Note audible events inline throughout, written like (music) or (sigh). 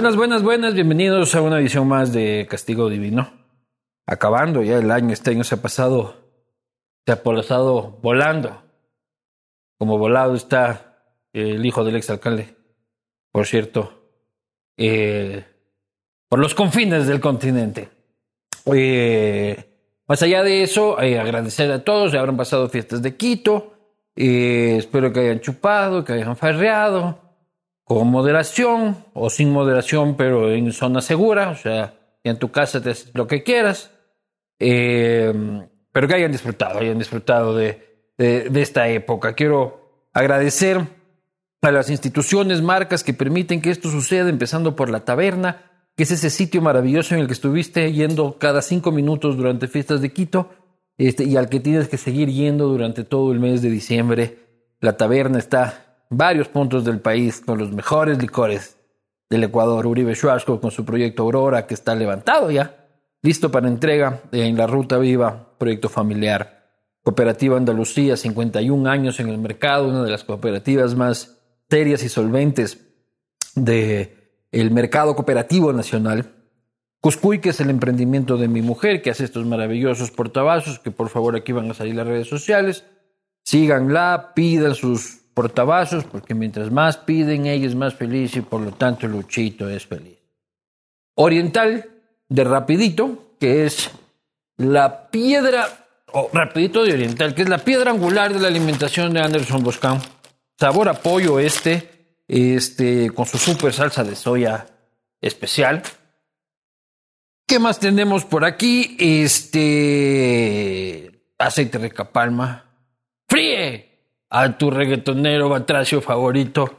Buenas, buenas, buenas, bienvenidos a una edición más de Castigo Divino. Acabando ya el año, este año se ha pasado, se ha pasado volando. Como volado está el hijo del exalcalde, por cierto, eh, por los confines del continente. Eh, más allá de eso, eh, agradecer a todos, ya habrán pasado fiestas de Quito, espero que hayan chupado, que hayan farreado con moderación o sin moderación, pero en zona segura, o sea, en tu casa te haces lo que quieras, eh, pero que hayan disfrutado, hayan disfrutado de, de, esta época. Quiero agradecer a las instituciones, marcas que permiten que esto suceda, empezando por la taberna, que es ese sitio maravilloso en el que estuviste yendo cada cinco minutos durante fiestas de Quito este, y al que tienes que seguir yendo durante todo el mes de diciembre. La taberna está varios puntos del país con los mejores licores del Ecuador. Uribe Schwarzkopf con su proyecto Aurora, que está levantado ya, listo para entrega en la Ruta Viva, proyecto familiar. Cooperativa Andalucía, 51 años en el mercado, una de las cooperativas más serias y solventes del el mercado cooperativo nacional. Cuscuy, que es el emprendimiento de mi mujer, que hace estos maravillosos portavasos, que por favor aquí van a salir las redes sociales. Síganla, pidan sus portavasos, porque mientras más piden ellos más feliz y por lo tanto Luchito es feliz. Oriental de Rapidito, que es la piedra, o Rapidito de Oriental, que es la piedra angular de la alimentación de Anderson Boscan. Sabor a pollo este, este, con su super salsa de soya especial. ¿Qué más tenemos por aquí? Este, aceite rica palma. ¡Fríe! A tu reggaetonero batracio favorito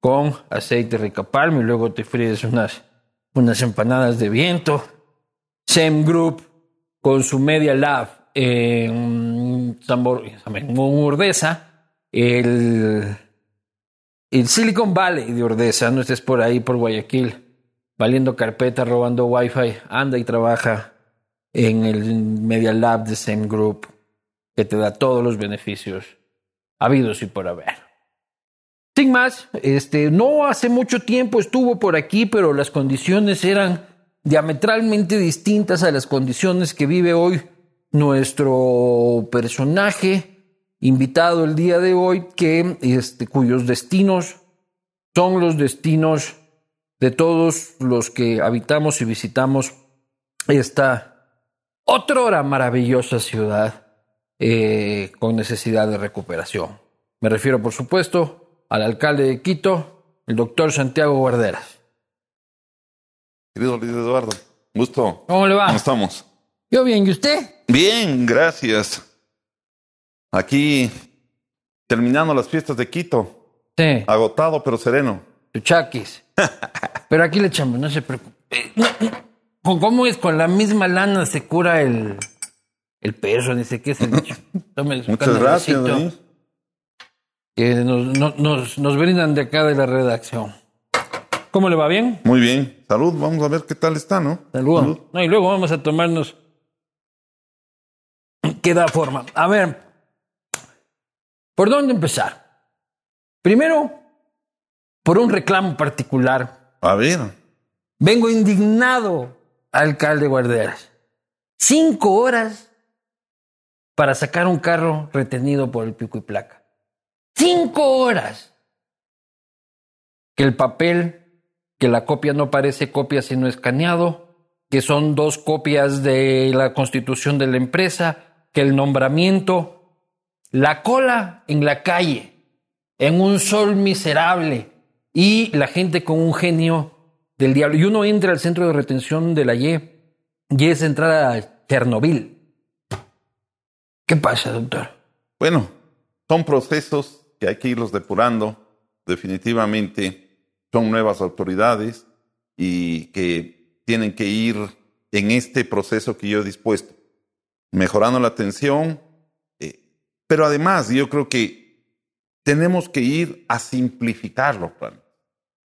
con aceite palma y luego te fríes unas, unas empanadas de viento. Same Group con su Media Lab en, en Urdesa, el, el Silicon Valley de Urdesa, no estés por ahí, por Guayaquil, valiendo carpeta, robando wifi, anda y trabaja en el Media Lab de Same Group, que te da todos los beneficios habidos y por haber. Sin más, este, no hace mucho tiempo estuvo por aquí, pero las condiciones eran diametralmente distintas a las condiciones que vive hoy nuestro personaje invitado el día de hoy, que, este, cuyos destinos son los destinos de todos los que habitamos y visitamos esta otrora maravillosa ciudad eh, con necesidad de recuperación. Me refiero, por supuesto, al alcalde de Quito, el doctor Santiago Guarderas. Querido Luis Eduardo, gusto. ¿Cómo le va? ¿Cómo estamos? Yo bien, ¿y usted? Bien, gracias. Aquí, terminando las fiestas de Quito. Sí. Agotado, pero sereno. Chuchaquis. (laughs) pero aquí le echamos, no se preocupe. Eh, ¿Cómo es? Con la misma lana se cura el el perro, dice que es el Muchas gracias, Que nos, nos, nos, brindan de acá de la redacción. ¿Cómo le va bien? Muy bien. Salud, vamos a ver qué tal está, ¿no? Salud. No, y luego vamos a tomarnos. (clears throat) ¿Qué da forma? A ver, ¿por dónde empezar? Primero, por un reclamo particular. A ver. Vengo indignado, alcalde Guarderas. Cinco horas para sacar un carro retenido por el pico y placa. Cinco horas. Que el papel, que la copia no parece copia sino escaneado, que son dos copias de la constitución de la empresa, que el nombramiento, la cola en la calle, en un sol miserable y la gente con un genio del diablo. Y uno entra al centro de retención de la Y y es entrar a Chernobyl ¿Qué pasa, doctor? Bueno, son procesos que hay que irlos depurando. Definitivamente son nuevas autoridades y que tienen que ir en este proceso que yo he dispuesto, mejorando la atención, eh, pero además yo creo que tenemos que ir a simplificarlo.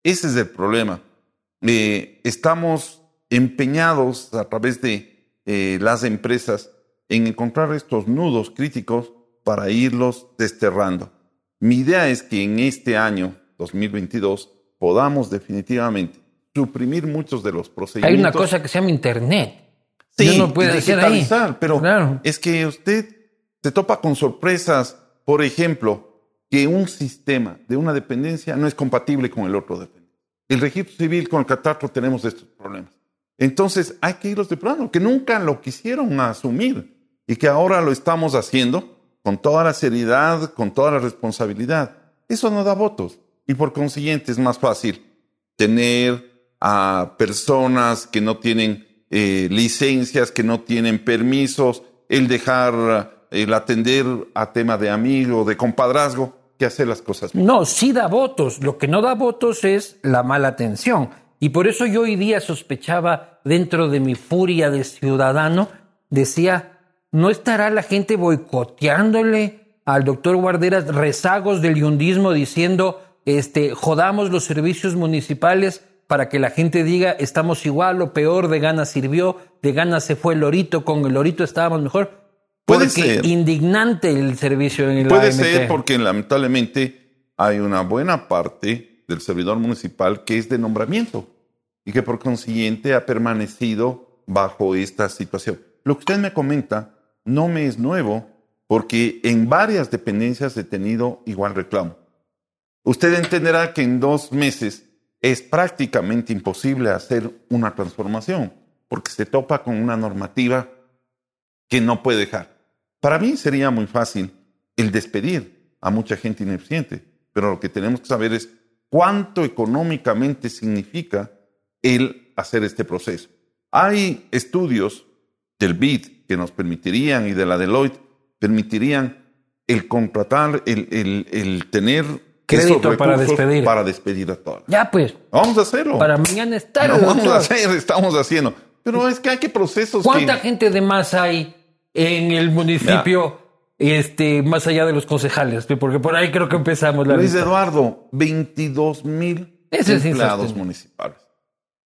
Ese es el problema. Eh, estamos empeñados a través de eh, las empresas en encontrar estos nudos críticos para irlos desterrando. Mi idea es que en este año 2022 podamos definitivamente suprimir muchos de los procedimientos. Hay una cosa que se llama Internet. Sí, no puede digitalizar, pero es que usted se topa con sorpresas. Por ejemplo, que un sistema de una dependencia no es compatible con el otro dependiente. El registro civil con el catastro tenemos estos problemas. Entonces hay que irlos depurando, que nunca lo quisieron asumir y que ahora lo estamos haciendo con toda la seriedad, con toda la responsabilidad. Eso no da votos y por consiguiente es más fácil tener a personas que no tienen eh, licencias, que no tienen permisos, el dejar, el atender a tema de amigo, de compadrazgo, que hacer las cosas. No, sí da votos. Lo que no da votos es la mala atención. Y por eso yo hoy día sospechaba, dentro de mi furia de ciudadano, decía, ¿no estará la gente boicoteándole al doctor Guarderas rezagos del yundismo diciendo, este, jodamos los servicios municipales para que la gente diga estamos igual o peor, de gana sirvió, de gana se fue el lorito, con el lorito estábamos mejor. Puede ser. indignante el servicio en el Puede ser porque lamentablemente hay una buena parte del servidor municipal que es de nombramiento y que por consiguiente ha permanecido bajo esta situación. Lo que usted me comenta no me es nuevo porque en varias dependencias he tenido igual reclamo. Usted entenderá que en dos meses es prácticamente imposible hacer una transformación porque se topa con una normativa que no puede dejar. Para mí sería muy fácil el despedir a mucha gente ineficiente, pero lo que tenemos que saber es cuánto económicamente significa el hacer este proceso. Hay estudios del BID que nos permitirían y de la Deloitte permitirían el contratar, el, el tener crédito para despedir. Para despedir a todos. Ya pues. Vamos a hacerlo. Para mañana estar. Lo vamos a hacer, estamos haciendo. Pero es que hay que procesos. ¿Cuánta gente de más hay en el municipio? Este, más allá de los concejales, porque por ahí creo que empezamos la Luis Eduardo, 22 mil empleados municipales.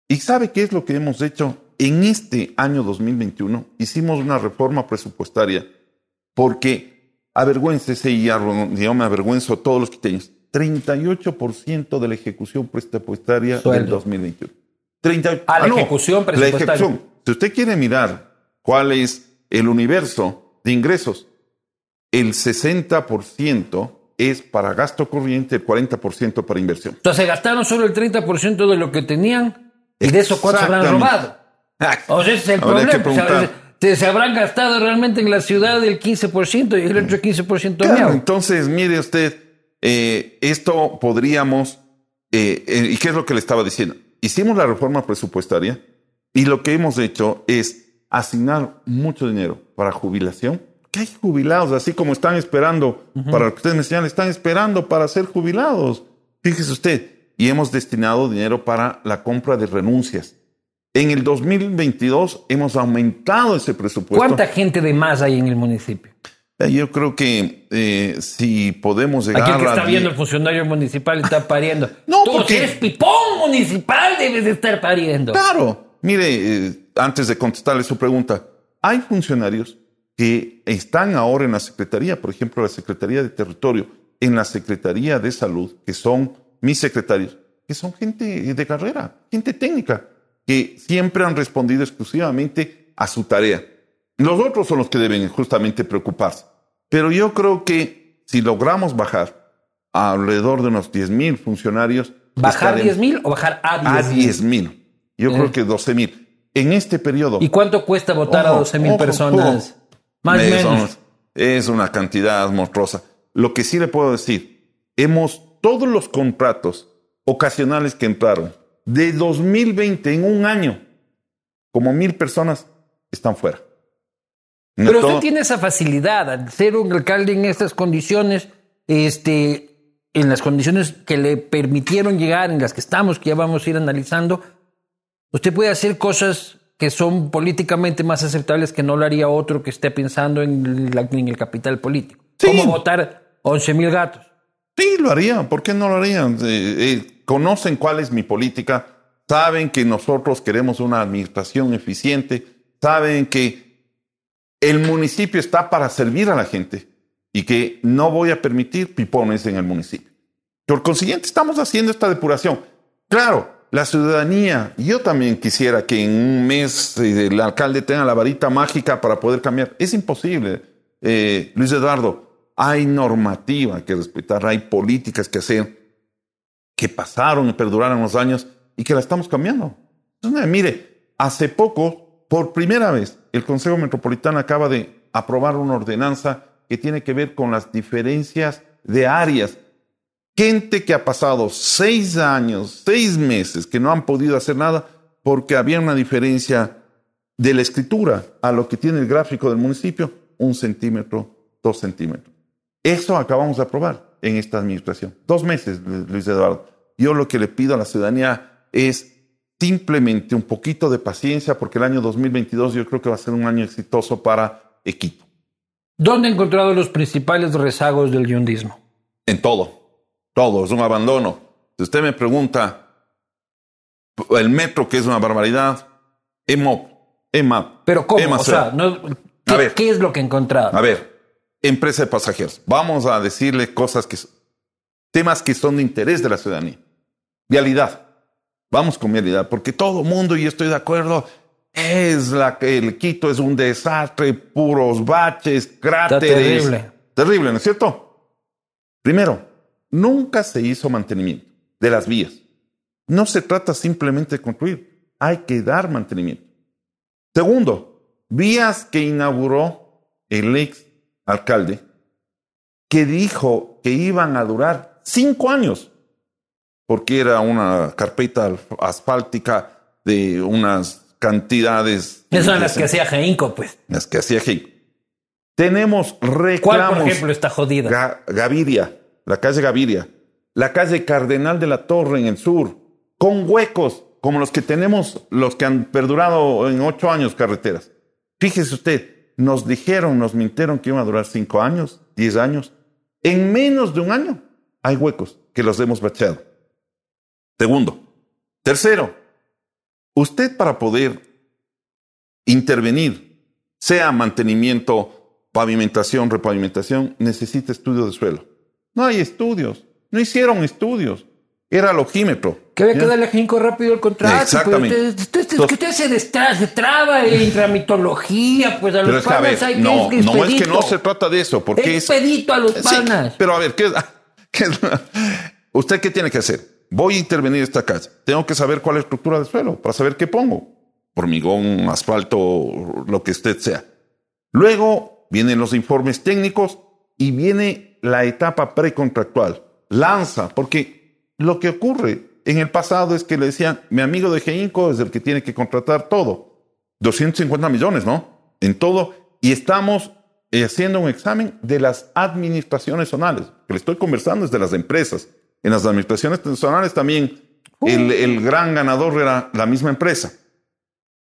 ¿Y sabe qué es lo que hemos hecho? En este año 2021 hicimos una reforma presupuestaria porque avergüéncese y yo me avergüenzo a todos los quiteños. 38% de la ejecución presupuestaria del 2021. 30, a ah, la ejecución presupuestaria. La ejecución. Si usted quiere mirar cuál es el universo de ingresos, el 60% es para gasto corriente, el 40% para inversión. Entonces gastaron solo el 30% de lo que tenían y de eso cuánto habrán robado. O sea, ese es el problema. Se, habrán gastado realmente en la ciudad el 15% y el otro 15% claro, Entonces, mire usted, eh, esto podríamos, eh, eh, ¿y qué es lo que le estaba diciendo? Hicimos la reforma presupuestaria y lo que hemos hecho es asignar mucho dinero para jubilación, que hay jubilados, así como están esperando, para lo que ustedes me señalan, están esperando para ser jubilados. Fíjese usted, y hemos destinado dinero para la compra de renuncias. En el 2022 hemos aumentado ese presupuesto. ¿Cuánta gente de más hay en el municipio? Eh, yo creo que eh, si podemos llegar Aquí que está viendo el funcionario municipal está pariendo. (laughs) no, Tú porque eres pipón municipal, debes de estar pariendo. Claro. Mire, eh, antes de contestarle su pregunta, hay funcionarios que están ahora en la Secretaría, por ejemplo, la Secretaría de Territorio, en la Secretaría de Salud, que son mis secretarios, que son gente de carrera, gente técnica, que siempre han respondido exclusivamente a su tarea. Los otros son los que deben justamente preocuparse. Pero yo creo que si logramos bajar a alrededor de unos 10 mil funcionarios. ¿Bajar 10 mil o bajar a 10 mil? Yo creo eh. que 12 mil. En este periodo. ¿Y cuánto cuesta votar a 12 mil personas? Más o menos. Es una cantidad monstruosa. Lo que sí le puedo decir, hemos todos los contratos ocasionales que entraron de 2020 en un año, como mil personas están fuera. Pero usted tiene esa facilidad al ser un alcalde en estas condiciones, este, en las condiciones que le permitieron llegar, en las que estamos, que ya vamos a ir analizando, usted puede hacer cosas que son políticamente más aceptables que no lo haría otro que esté pensando en, el capital político. Como votar 11 mil gatos. Sí, lo harían. ¿Por qué no lo harían? Eh, eh, conocen cuál es mi política, saben que nosotros queremos una administración eficiente, saben que el municipio está para servir a la gente y que no voy a permitir pipones en el municipio. Por consiguiente, estamos haciendo esta depuración. Claro, la ciudadanía, yo también quisiera que en un mes eh, el alcalde tenga la varita mágica para poder cambiar. Es imposible, eh, Luis Eduardo. Hay normativa que respetar, hay políticas que hacer que pasaron y perduraron los años y que la estamos cambiando. Mire, hace poco, por primera vez, el Consejo Metropolitano acaba de aprobar una ordenanza que tiene que ver con las diferencias de áreas Gente que ha pasado seis años, seis meses, que no han podido hacer nada porque había una diferencia de la escritura a lo que tiene el gráfico del municipio, un centímetro, dos centímetros. Eso acabamos de aprobar en esta administración. Dos meses, Luis Eduardo. Yo lo que le pido a la ciudadanía es simplemente un poquito de paciencia porque el año 2022 yo creo que va a ser un año exitoso para equipo. ¿Dónde ha encontrado los principales rezagos del yundismo? En todo todo, es un abandono. Si usted me pregunta, el metro, que es una barbaridad, EMOP, EMAP. Pero ¿cómo? o sea, ¿qué, es lo que he encontrado? A ver, empresa de pasajeros. Vamos a decirle cosas que... Temas que son de interés de la ciudadanía. Vialidad. Vamos con vialidad, porque todo mundo, y estoy de acuerdo, es la que el Quito es un desastre, puros baches, cráteres. terrible. Terrible, ¿no es cierto? Primero, Nunca se hizo mantenimiento de las vías. No se trata simplemente de construir, hay que dar mantenimiento. Segundo, vías que inauguró el ex alcalde, que dijo que iban a durar cinco años, porque era una carpeta asfáltica de unas cantidades. Esas son las que hacía Jeinco, pues. Las que hacía Jeinco. Tenemos reclamos. ¿Cuál, por ejemplo, está jodida? Gaviria la calle Gaviria, la calle Cardenal de la Torre en el sur, con huecos como los que tenemos, los que han perdurado en ocho años carreteras. Fíjese usted, nos dijeron, nos mintieron que iban a durar cinco años, diez años. En menos de un año hay huecos que los hemos bacheado. Segundo. Tercero, usted para poder intervenir, sea mantenimiento, pavimentación, repavimentación, necesita estudio de suelo. No hay estudios. No hicieron estudios. Era logímetro. Que había que darle a rápido el contrato. Pues, Exactamente. Usted, que usted se, traba en tramitología, pues a los panas hay no, que No, es que no se trata de eso, porque expedito a los panas. pero a ver, ¿qué, (laughs) qué, ¿usted qué tiene que hacer? Voy a intervenir esta casa. Tengo que saber cuál es la estructura del suelo para saber qué pongo. Hormigón, asfalto, lo que usted sea. Luego vienen los informes técnicos y viene la etapa precontractual. Lanza, porque lo que ocurre en el pasado es que le decían, mi amigo de Geinco es el que tiene que contratar todo. 250 millones, ¿no? En todo. Y estamos eh, haciendo un examen de las administraciones zonales. Que le estoy conversando es de las empresas. En las administraciones zonales también el, el gran ganador era la misma empresa.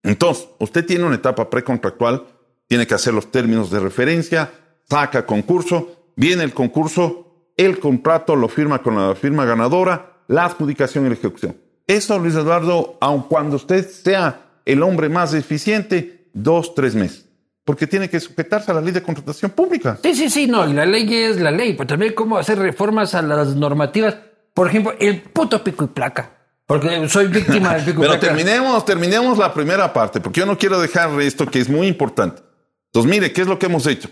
Entonces, usted tiene una etapa precontractual, tiene que hacer los términos de referencia, saca concurso, Viene el concurso, el contrato lo firma con la firma ganadora, la adjudicación y la ejecución. Eso, Luis Eduardo, aun cuando usted sea el hombre más eficiente, dos, tres meses. Porque tiene que sujetarse a la ley de contratación pública. Sí, sí, sí, no, y la ley es la ley, pero también cómo hacer reformas a las normativas. Por ejemplo, el puto pico y placa. Porque soy víctima del pico y placa. Pero terminemos, terminemos la primera parte, porque yo no quiero dejar esto que es muy importante. Entonces, mire, ¿qué es lo que hemos hecho?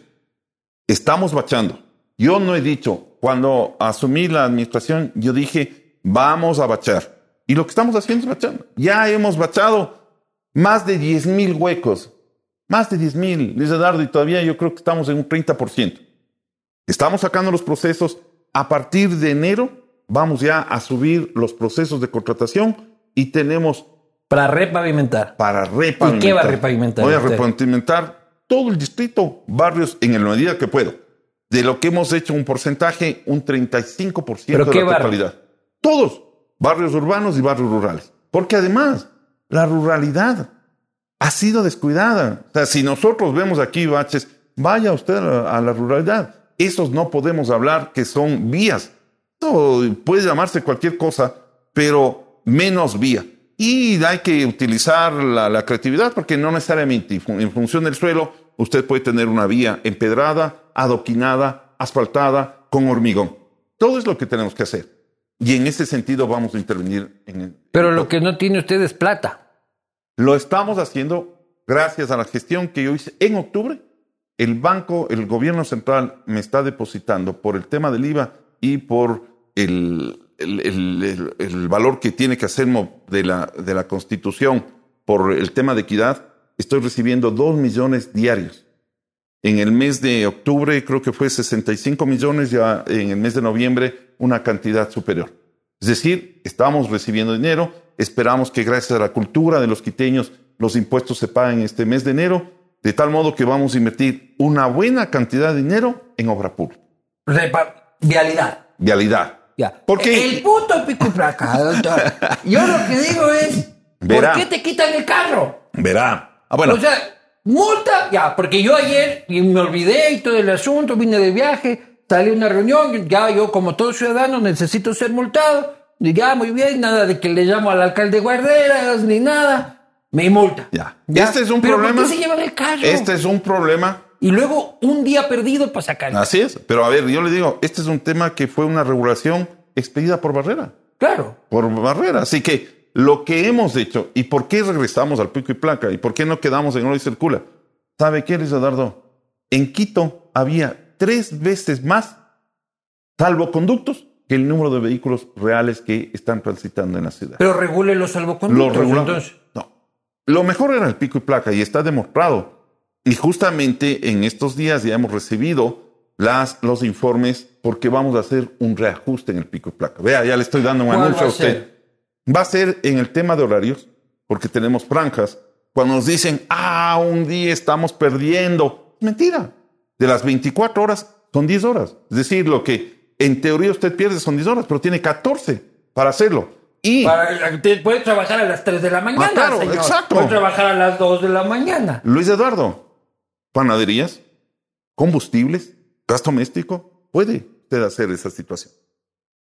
Estamos bachando. Yo no he dicho, cuando asumí la administración, yo dije, vamos a bachar. Y lo que estamos haciendo es bachar. Ya hemos bachado más de 10 mil huecos. Más de 10 mil, Luis Eduardo, y todavía yo creo que estamos en un 30%. Estamos sacando los procesos. A partir de enero vamos ya a subir los procesos de contratación y tenemos... Para repavimentar. Para repavimentar. ¿Y qué va a repavimentar? Voy a repavimentar todo el distrito, barrios, en la medida que puedo de lo que hemos hecho un porcentaje, un 35% de la totalidad. Todos, barrios urbanos y barrios rurales. Porque además, la ruralidad ha sido descuidada. O sea, si nosotros vemos aquí baches, vaya usted a la, ruralidad. Esos no podemos hablar que son vías. No, puede llamarse cualquier cosa, pero menos vía. Y hay que utilizar la, la creatividad porque no necesariamente en función del suelo usted puede tener una vía empedrada, adoquinada, asfaltada, con hormigón. Todo es lo que tenemos que hacer. Y en ese sentido vamos a intervenir en el... Pero lo que no tiene usted es plata. Lo estamos haciendo gracias a la gestión que yo hice en octubre. El banco, el gobierno central me está depositando por el tema del IVA y por el, el, el, el valor que tiene que hacer de la, de la constitución por el tema de equidad. Estoy recibiendo dos millones diarios. En el mes de octubre creo que fue 65 millones, ya en el mes de noviembre una cantidad superior. Es decir, estamos recibiendo dinero, esperamos que gracias a la cultura de los quiteños los impuestos se paguen este mes de enero, de tal modo que vamos a invertir una buena cantidad de dinero en obra pública. vialidad. Vialidad. Ya. Porque el puto pico y placa, doctor. Yo lo que digo es, ¿por qué te quitan el carro? Verá. Ah, bueno. O sea, multa, ya, porque yo ayer me olvidé y todo el asunto, vine de viaje, salí a una reunión, ya yo como todo ciudadano necesito ser multado. Y ya, muy bien, nada de que le llamo al alcalde guarderas ni nada. Me multa. Ya. Este es un ¿Pero problema. ¿Por qué se llevan el carro? Este es un problema. Y luego un día perdido para sacar. Así es. Pero a ver, yo le digo, este es un tema que fue una regulación expedida por Barrera. Claro. Por Barrera. Así que lo que hemos hecho y por qué regresamos al pico y placa y por qué no quedamos en oro y circula. ¿Sabe qué, Luis Eduardo? En Quito había tres veces más salvoconductos que el número de vehículos reales que están transitando en la ciudad. Pero regule los salvoconductos. Los entonces. No. Lo mejor era el pico y placa y está demostrado. Y justamente en estos días ya hemos recibido las, los informes porque vamos a hacer un reajuste en el pico y placa. Vea, ya le estoy dando un ¿Cuál anuncio a usted. Va a ser en el tema de horarios, porque tenemos franjas. Cuando nos dicen, ah, un día estamos perdiendo. Mentira. De las 24 horas son 10 horas. Es decir, lo que en teoría usted pierde son 10 horas, pero tiene 14 para hacerlo. Y Para, puede trabajar a las 3 de la mañana, Ah, claro, señor. exacto. Puede trabajar a las 2 de la mañana. Luis Eduardo, panaderías, combustibles, gas doméstico, puede usted hacer esa situación.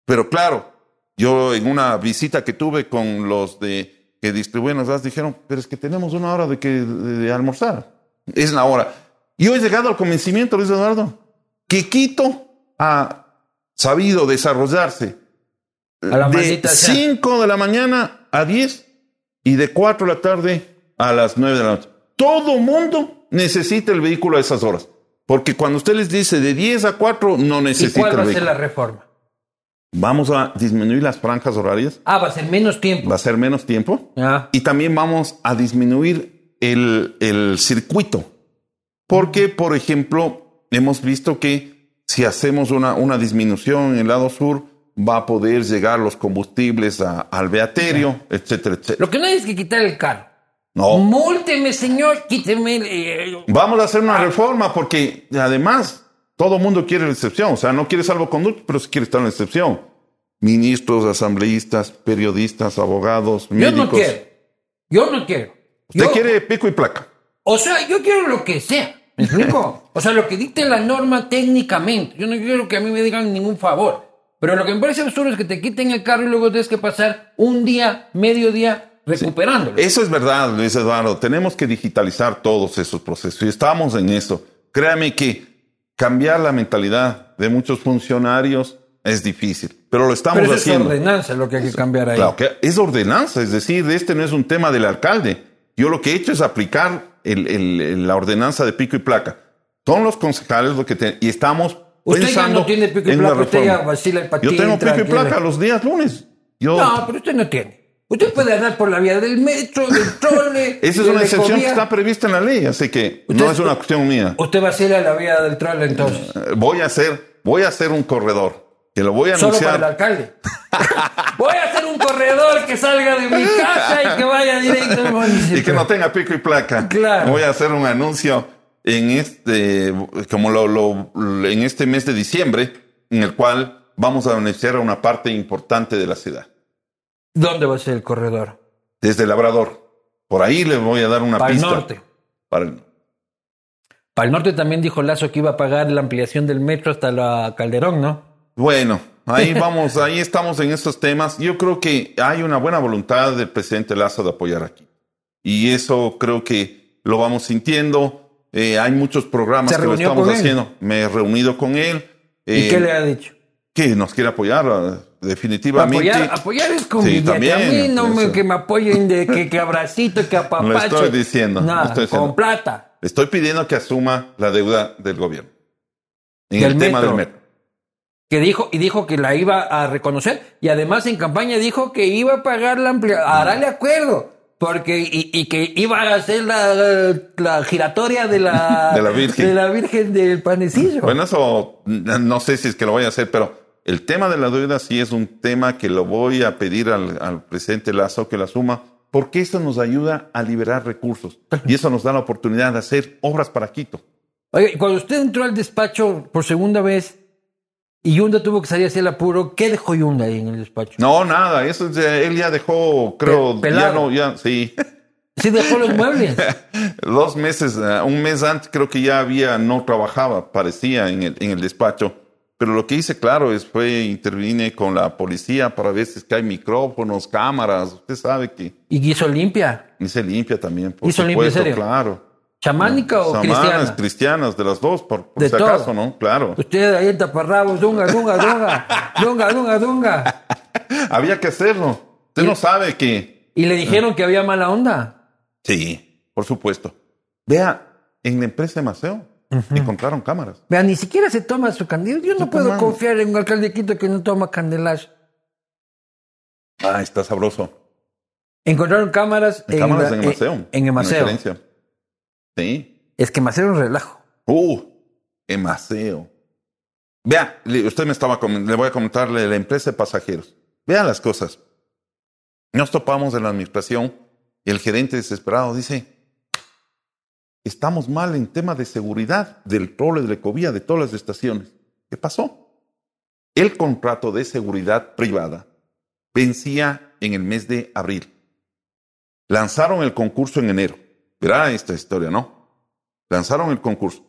Pero claro, yo en una visita que tuve con los de que distribuyen los gas dijeron, pero es que tenemos una hora de, que, de, de almorzar. Es la hora. Yo he llegado al convencimiento, Luis Eduardo, que Quito ha sabido desarrollarse A la de maldita sea. 5 de la mañana a 10 y de 4 de la tarde a las 9 de la noche. Todo mundo necesita el vehículo a esas horas. Porque cuando usted les dice de 10 a 4, no ¿Y necesita cuál va el a ser la reforma? Vamos a disminuir las franjas horarias, Ah, va a ser menos tiempo. va a ser menos tiempo. Ah. Y también vamos a disminuir el, el circuito. Porque, por ejemplo, hemos visto que si hacemos una, una disminución en el lado sur, va a poder llegar los combustibles a- al beaterio, etcétera, etcétera. Lo que no hay es que quitar el carro. No. Múlteme, señor, quíteme. eh, Vamos a hacer una reforma porque además todo mundo quiere la excepción. O sea, no quiere salvoconducto, pero sí quiere estar en la excepción. Ministros, asambleístas, periodistas, abogados, yo médicos. no quiero. Yo no quiero. Usted Yo- quiere pico y placa. O sea, yo quiero lo que sea. ¿Me explico? O sea, lo que dicte la norma técnicamente. Yo no quiero que a mí me digan ningún favor. Pero lo que me parece absurdo es que te quiten el carro y luego tienes que pasar un día, medio día recuperándolo. Eso es verdad, Luis Eduardo. Tenemos que digitalizar todos esos procesos y estamos en eso. Créame que cambiar la mentalidad de muchos funcionarios es difícil, pero lo estamos Pero eso es haciendo. ordenanza lo que hay que cambiar ahí. Claro, que es ordenanza, es decir, este no es un tema del alcalde. Yo lo que he hecho es aplicar el- la ordenanza de pico y placa. Son los concejales lo que te- y estamos Usted ya pensando no tiene pico y placa, usted ya vacila el patín, Yo tengo pico y placa los días lunes. Yo, No, pero usted no tiene. Usted puede andar por la vía del metro, del trole. (laughs) esa es una excepción que está prevista en la ley, así que Usted- no es una cuestión mía. Usted va a a la vía del trole entonces. Eh, Voy a hacer, voy a hacer un corredor que lo voy a Solo para anunciar. el alcalde. (laughs) Voy a hacer un corredor que salga de mi casa y que vaya directo al municipio. y que no tenga pico y placa. Claro. Voy a hacer un anuncio en este, como lo, lo- en este mes de diciembre, en el cual vamos a beneficiar a una parte importante de la ciudad. ¿Dónde va a ser el corredor? Desde Labrador. Por ahí les voy a dar una Para el pista. norte. Para el- Para el norte también dijo Lazo que iba a pagar la ampliación del metro hasta la Calderón, ¿no? Bueno, ahí (laughs) vamos, ahí estamos en estos temas. Yo creo que hay una buena voluntad del presidente Lazo de apoyar aquí. Y eso creo que lo vamos sintiendo. Eh, hay muchos programas ¿Se que lo estamos haciendo. Me he reunido con él. ¿Y eh, qué le ha dicho? Que nos quiere apoyar, eh, definitivamente. Apoyar, apoyar es con Sí, también, a mí no me, que me apoyen de que, que abracito, que (laughs) apapacho. Lo estoy diciendo, lo Nada, estoy diciendo. con plata. Estoy pidiendo que asuma la deuda del gobierno. En Del el tema metro. del metro. Que dijo, y dijo que la iba a reconocer. Y además en campaña dijo que iba a pagar la ampliación. Hará acuerdo. Porque, y, y que iba a hacer la, la giratoria de la, (laughs) De la Virgen. de la Virgen del Panecillo. Bueno, eso no sé si es que lo voy a hacer, pero el tema de la deuda sí es un tema que lo voy a pedir al, al presidente Lazo que la asuma, porque eso nos ayuda a liberar recursos (laughs) y eso nos da la oportunidad de hacer obras para Quito. Oye, cuando usted entró al despacho por segunda vez y Yunda tuvo que salir hacia el apuro, ¿qué dejó Yunda ahí en el despacho? No, nada, eso ya- él ya dejó, creo, Pe- ya no, ya, sí. (laughs) Sí dejó los muebles. (laughs) Dos meses, eh, un mes antes creo que ya había, no trabajaba, parecía en el, en el despacho. Pero lo que hice, claro, es fue intervine con la policía para ver si es que hay micrófonos, cámaras. Usted sabe que Y hizo limpia. hice limpia también, por ¿Hizo limpia, en serio? claro. ¿Chamánica o Chamanas, cristiana? cristianas, de las dos, por, por De si todo. acaso, ¿no? Claro. Usted ahí en taparrabos, dunga, dunga, dunga, dunga, dunga, dunga. (laughs) Había que hacerlo. Usted Y- no sabe que... Y le dijeron que había mala onda. Sí, por supuesto. Vea, en la empresa de Maceo encontraron cámaras. Vea, ni siquiera se toma su candidato. Yo no puedo confiar en un alcalde de Quito que no toma candelazo. Ah, está sabroso. Encontraron cámaras En cámaras la- en el Maceo. En, en el Maceo. la gerencia. Sí. Es que Maceo es un relajo. Uh, en Maceo. Vea, usted me estaba le voy a comentarle la empresa de pasajeros. Vea las cosas. Nos topamos en la administración y el gerente desesperado dice, estamos mal en tema de seguridad del trole de ecovía de todas las estaciones. ¿Qué pasó? El contrato de seguridad privada vencía en el mes de abril. Lanzaron el concurso en enero. Verá esta historia, ¿no? Lanzaron el concurso.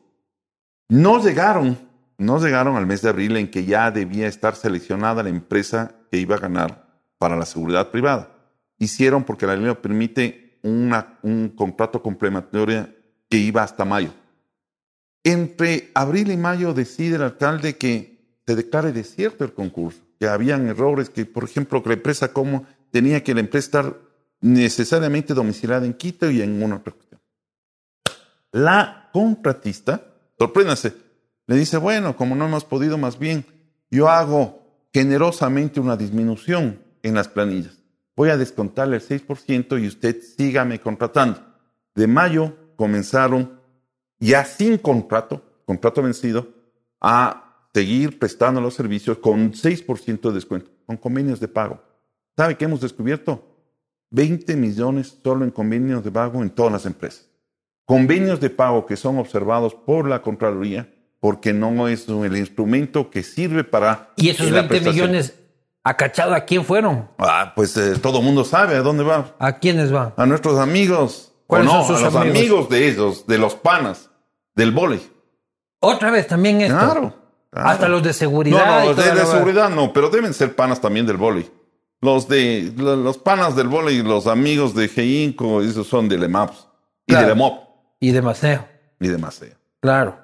No llegaron, no llegaron al mes de abril en que ya debía estar seleccionada la empresa que iba a ganar para la seguridad privada. Hicieron porque la ley lo permite un contrato complementario iba hasta mayo. Entre abril y mayo decide el alcalde que se declare desierto el concurso, que habían errores, que por ejemplo que la empresa como tenía que la empresa estar necesariamente domiciliada en Quito y en una otra cuestión. La contratista, sorpréndase, le dice, bueno, como no hemos podido, más bien, yo hago generosamente una disminución en las planillas. Voy a descontarle el 6% y usted sígame contratando. De mayo comenzaron, ya sin contrato, contrato vencido, a seguir prestando los servicios con 6% de descuento, con convenios de pago. ¿Sabe qué hemos descubierto? 20 millones solo en convenios de pago en todas las empresas. Convenios de pago que son observados por la Contraloría porque no es el instrumento que sirve para... Y esos la 20 prestación. millones acachado, ¿a quién fueron? Ah, pues eh, todo el mundo sabe a dónde va. ¿A quiénes van? A nuestros amigos. ¿Cuáles no, son sus a los amigos? amigos? de ellos, de los panas, del vóley. Otra vez también esto. Claro. claro. Hasta los de seguridad. No, los de, seguridad no, pero deben ser panas también del vóley. Los de lo- los panas del vóley, los amigos de Geinco, esos son del EMAPS y Claro. del EMOP Y de Maceo. y de Maceo. Claro.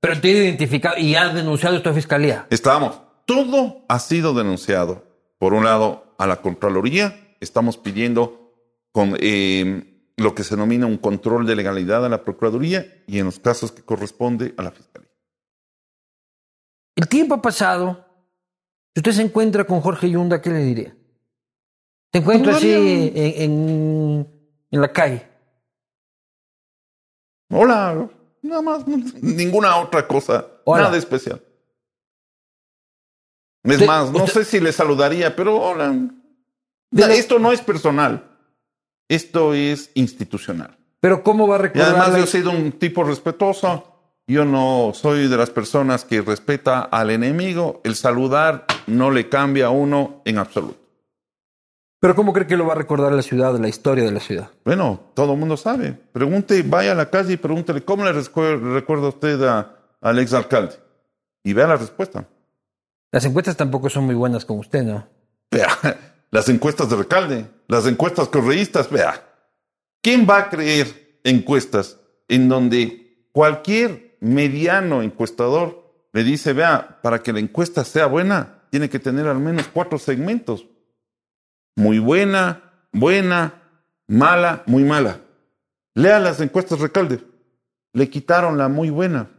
Pero te he identificado y has denunciado esto a fiscalía. Estamos. Todo ha sido denunciado. Por un lado, a la Contraloría, estamos pidiendo con eh, lo que se denomina un control de legalidad a la Procuraduría y en los casos que corresponde a la Fiscalía. El tiempo ha pasado. Si usted se encuentra con Jorge Yunda, ¿qué le diría? Se encuentra así Todavía- en, en, en la calle. Hola, nada más, ninguna otra cosa, Hola. nada especial. Es Usted- más, no usted- sé si le saludaría, pero hola. Dile- Esto no es personal, esto es institucional. Pero ¿cómo va a Y recordar? además la- yo he sido un tipo respetuoso. Yo no soy de las personas que respeta al enemigo. El saludar no le cambia a uno en absoluto. Pero ¿cómo cree que lo va a recordar la ciudad, la historia de la ciudad? Bueno, todo el mundo sabe. Pregunte, vaya a la calle y pregúntele cómo le recu- recuerda usted a- al exalcalde. Y vea la respuesta. Las encuestas tampoco son muy buenas con usted, ¿no? Vea, (laughs) las encuestas de recalde, las encuestas correístas, vea. ¿Quién va a creer encuestas en donde cualquier mediano encuestador le dice, vea, para que la encuesta sea buena, tiene que tener al menos cuatro segmentos? Muy buena, buena, mala, muy mala. Lea las encuestas recalde. Le quitaron la muy buena.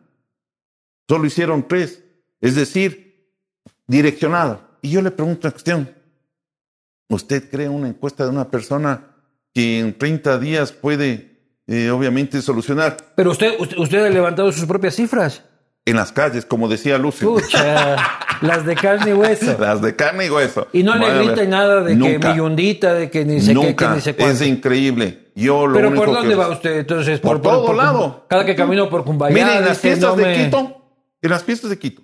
Solo hicieron tres. Es decir, direccionada. Y yo le pregunto una cuestión. ¿Usted cree una encuesta de una persona que en 30 días puede, eh, obviamente, solucionar? Pero usted, usted, usted ha levantado sus propias cifras. En las calles, como decía Lucio. Pucha, (laughs) las de carne y hueso. Las de carne y hueso. Y no le Bueno, grita nada de nunca, que millondita, de que ni sé qué, que Nunca. ni sé cuánto. es increíble. Yo lo Pero único ¿por dónde que- va usted entonces? Por todo lado. Cada que camino por Cumbayá. Mire, en las fiestas no de me- Quito, en las fiestas de Quito,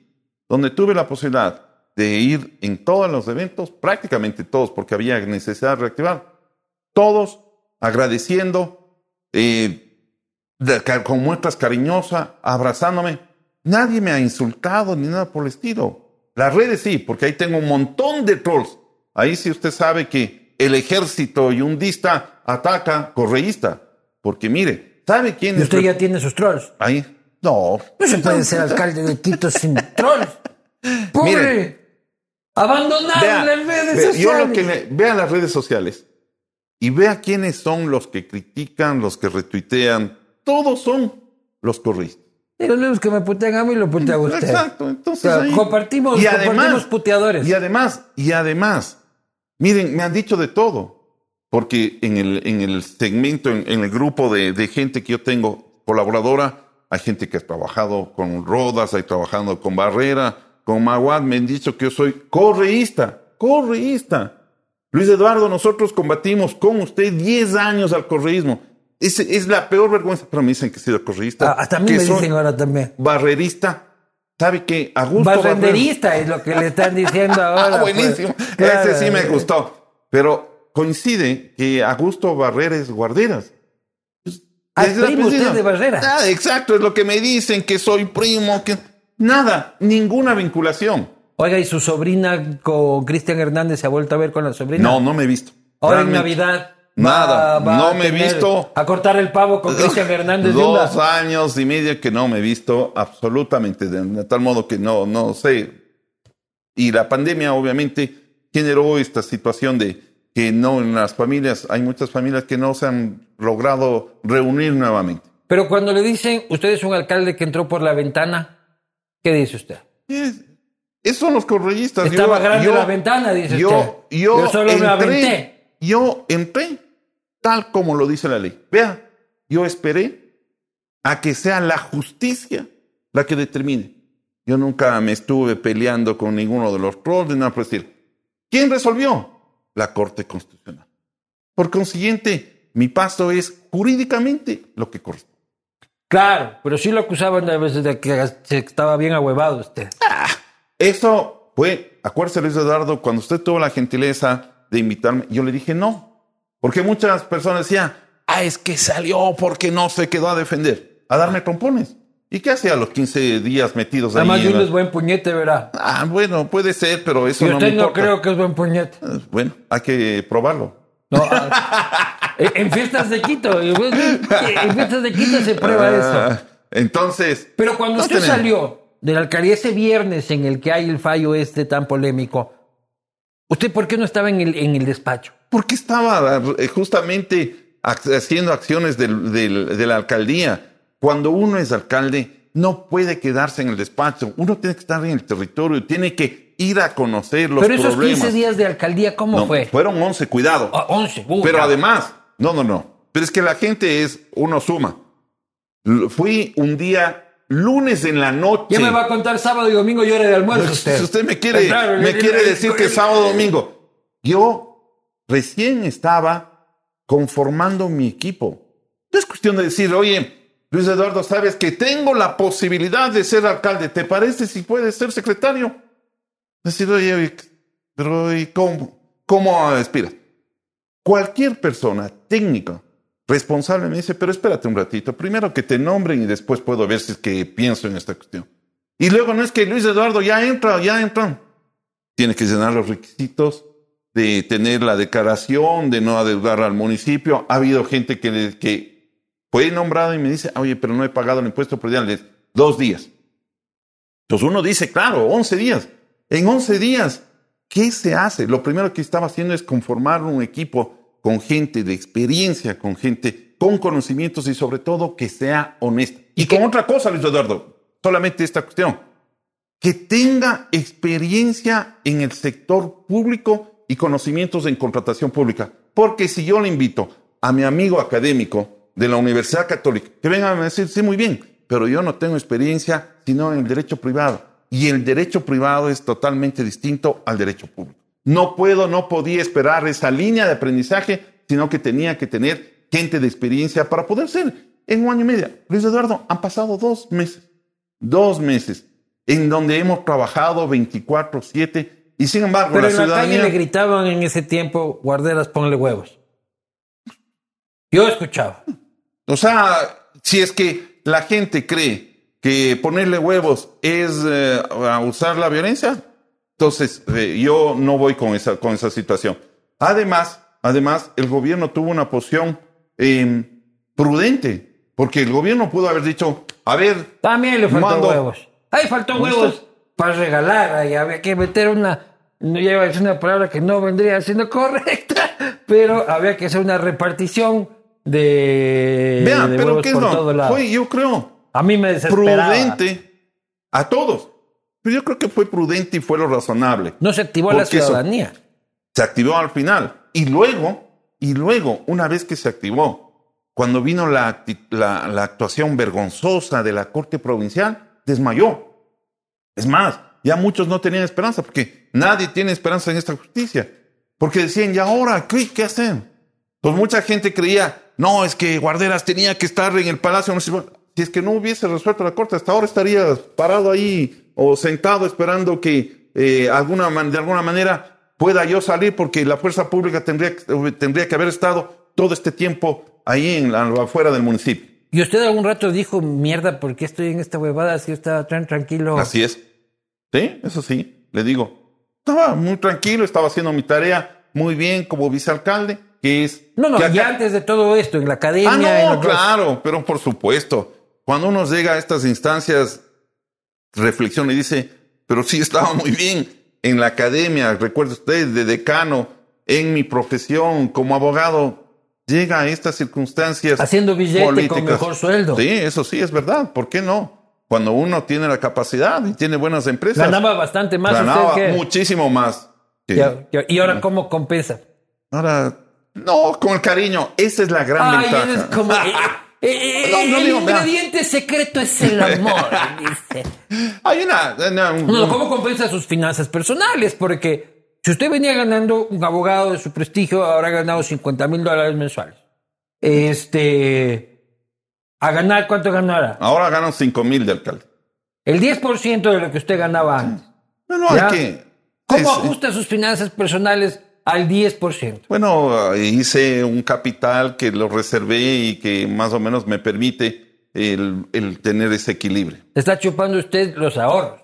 donde tuve la posibilidad de ir en todos los eventos, prácticamente todos, porque había necesidad de reactivar, todos agradeciendo, eh, de- con muestras cariñosas, abrazándome. Nadie me ha insultado ni nada por el estilo. Las redes sí, porque ahí tengo un montón de trolls. Ahí sí usted sabe que el ejército yundista ataca correísta. Porque mire, ¿sabe quién Y es? usted ya tiene sus trolls. Ahí. No. No se puede ser (laughs) alcalde de Quito sin trolls. ¡Pobre! Mire. Abandonado Vea, en las redes sociales. yo lo que le- vea las redes sociales y vea quiénes son los que critican, los que retuitean. Todos son los corristas. Y los que me putean a mí lo putea a usted. Exacto. O Entonces sea, ahí- compartimos, y compartimos además, puteadores. y además, y además, miren, me han dicho de todo. Porque en el, en el segmento, en, en el grupo de, de gente que yo tengo colaboradora, hay gente que ha trabajado con Rodas, hay trabajando con Barrera, con Maguad, me han dicho que yo soy correísta, correísta. Luis Eduardo, nosotros combatimos con usted 10 años al correísmo. Es, es la peor vergüenza, pero me dicen que he sido correísta. Ah, hasta a mí me dicen ahora también. Barrerista. ¿Sabe que Augusto Barrera- Barrenderista es lo que le están diciendo (laughs) ahora. Ah, buenísimo. pues. Claro. Ese sí me gustó. Pero coincide que Augusto Barrera es guarderas. Ah, Es la primo usted de Barrera. Ah, exacto, es lo que me dicen, que soy primo, que... Nada, ninguna vinculación. Oiga, ¿y su sobrina con Cristian Hernández se ha vuelto a ver con la sobrina? No, no me he visto. Ahora en. Navidad. Nada, no me he visto. A cortar el pavo con Cristian Hernández de Dos una. años y medio que no me he visto absolutamente, de, de tal modo que no, no sé. Y la pandemia obviamente generó esta situación de que no en las familias, hay muchas familias que no se han logrado reunir nuevamente. Pero cuando le dicen, usted es un alcalde que entró por la ventana, ¿qué dice usted? Es- Esos son los correístas. Estaba Yo- grande yo- la ventana, dice yo, usted. Yo, Yo solo me aventé. Yo entré tal como lo dice la ley. Vea, yo esperé a que sea la justicia la que determine. Yo nunca me estuve peleando con ninguno de los trolls ni nada por decir. ¿Quién resolvió? La Corte Constitucional. Por consiguiente, mi paso es jurídicamente lo que corresponde. Claro, pero sí lo acusaban a veces de que estaba bien ahuevado usted. Eso fue, acuérdese Luis Eduardo, cuando usted tuvo la gentileza de invitarme, yo le dije no. Porque muchas personas decían, ah, es que salió porque no se quedó a defender, a darme trompones. ¿Y qué hacía los 15 días metidos ahí? Además, en Julio la- es buen puñete, verá. Ah, bueno, puede ser, pero eso no me usted no importa. creo que es buen puñete. Eh, Bueno, hay que probarlo. No, (laughs) ah, en fiestas de Quito, en fiestas de Quito se prueba eso. Ah, Entonces, Pero cuando usted salió de la alcaldía ese viernes en el que hay el fallo este tan polémico, ¿usted por qué no estaba en el, en el despacho? porque estaba eh, justamente ac- haciendo acciones del- del- de la alcaldía. Cuando uno es alcalde, no puede quedarse en el despacho. Uno tiene que estar en el territorio, tiene que ir a conocer los Pero esos problemas. 15 días de alcaldía, ¿cómo No, fue? Fueron 11, cuidado. Ah, 11. uh, Pero ya. además, no, no, no. Pero es que la gente es, uno suma. Fui un día lunes en la noche. Ya me va a contar sábado y domingo y hora de almuerzo usted. Si usted me quiere, Eh, claro, me el- quiere el- decir el- que sábado domingo. Yo recién estaba conformando mi equipo. No es cuestión de decir, oye, Luis Eduardo, sabes que tengo la posibilidad de ser alcalde. ¿Te parece si puedes ser secretario? Decir, oye, oye, pero ¿y cómo, cómo aspira? Cualquier persona técnica responsable me dice, pero espérate un ratito, primero que te nombren y después puedo ver si es que pienso en esta cuestión. Y luego no es que Luis Eduardo ya entra, ya entra. tiene que llenar los requisitos de tener la declaración, de no adeudar al municipio. Ha habido gente que, fue nombrada y me dice, oye, pero no he pagado el impuesto predial. Dos días. Entonces uno dice, claro, 11 días. En 11 días, ¿qué se hace? Lo primero que estaba haciendo es conformar un equipo con gente de experiencia, con gente con conocimientos y sobre todo que sea honesta. Y, con otra cosa, Luis Eduardo, solamente esta cuestión, que tenga experiencia en el sector público y conocimientos en contratación pública. Porque si yo le invito a mi amigo académico de la Universidad Católica, que venga a decir, sí, muy bien, pero yo no tengo experiencia sino en el derecho privado. Y el derecho privado es totalmente distinto al derecho público. No puedo, no podía esperar esa línea de aprendizaje, sino que tenía que tener gente de experiencia para poder ser en un año y medio. Luis Eduardo, han pasado dos meses, dos meses, en donde hemos trabajado 24-7 y sin embargo Pero la en la ciudadanía... calle le gritaban en ese tiempo, guarderas, ponle huevos. Yo escuchaba. O sea, si es que la gente cree que ponerle huevos es eh, a usar la violencia, entonces eh, yo no voy con esa, con esa situación. Además, además, el gobierno tuvo una posición eh, prudente, porque el gobierno pudo haber dicho, a ver, También le faltó Mando. huevos. Ahí faltó huevos para regalar. Ahí había que meter una. No iba a decir una palabra que no vendría siendo correcta, (laughs) pero había que hacer una repartición de, vean, de pero huevos ¿qué por no? todo lado. Fue, yo creo, A mí me desesperaba. prudente a todos. Pero yo creo que fue prudente y fue lo razonable. No se activó la ciudadanía. se activó al final. Y luego, y luego, una vez que se activó, cuando vino la, la actuación vergonzosa de la Corte Provincial, desmayó. Es más, ya muchos no tenían esperanza, porque nadie tiene esperanza en esta justicia. Porque decían, ¿y ahora qué, qué hacen? Pues mucha gente creía, no, es que Guarderas tenía que estar en el Palacio Municipal. Si es que no hubiese resuelto la Corte, hasta ahora estaría parado ahí o sentado esperando que eh, alguna, de alguna manera pueda yo salir, porque la fuerza pública tendría, tendría que haber estado todo este tiempo ahí en la, afuera del municipio. Y usted algún rato dijo, mierda, ¿por qué estoy en esta huevada si yo estaba tan tranquilo? Así es. Sí, eso sí, le digo. Estaba muy tranquilo, estaba haciendo mi tarea muy bien como vicealcalde, que es... No, no, que ya acá- antes de todo esto, en la academia. Ah, en no, los- claro, pero por supuesto. Cuando uno llega a estas instancias, reflexiona y dice, pero sí estaba muy bien en la academia, recuerde usted, de decano, en mi profesión como abogado, llega a estas circunstancias. Haciendo billete con mejor sueldo. Sí, eso sí es verdad. ¿Por qué no? Cuando uno tiene la capacidad y tiene buenas empresas. Ganaba bastante más ganaba usted que... muchísimo más. Y ahora, ¿cómo compensa? Ahora, no, con el cariño. Esa es la gran Ay, ventaja. eres como... (laughs) eh, eh, No, no el digo, ingrediente secreto es el amor, (laughs) dice. Hay una, una- un- No, ¿Cómo compensa sus finanzas personales? Porque si usted venía ganando un abogado de su prestigio, ahora ha ganado 50 mil dólares mensuales. Este. A ganar, ¿cuánto ganará? ahora ganan 5 mil de alcalde. El 10% de lo que usted ganaba antes. No, no, ¿Ya? hay que. ¿Cómo es- ajusta sus finanzas personales al 10%? Bueno, hice un capital que lo reservé y que más o menos me permite el, el tener ese equilibrio, Está chupando usted los ahorros.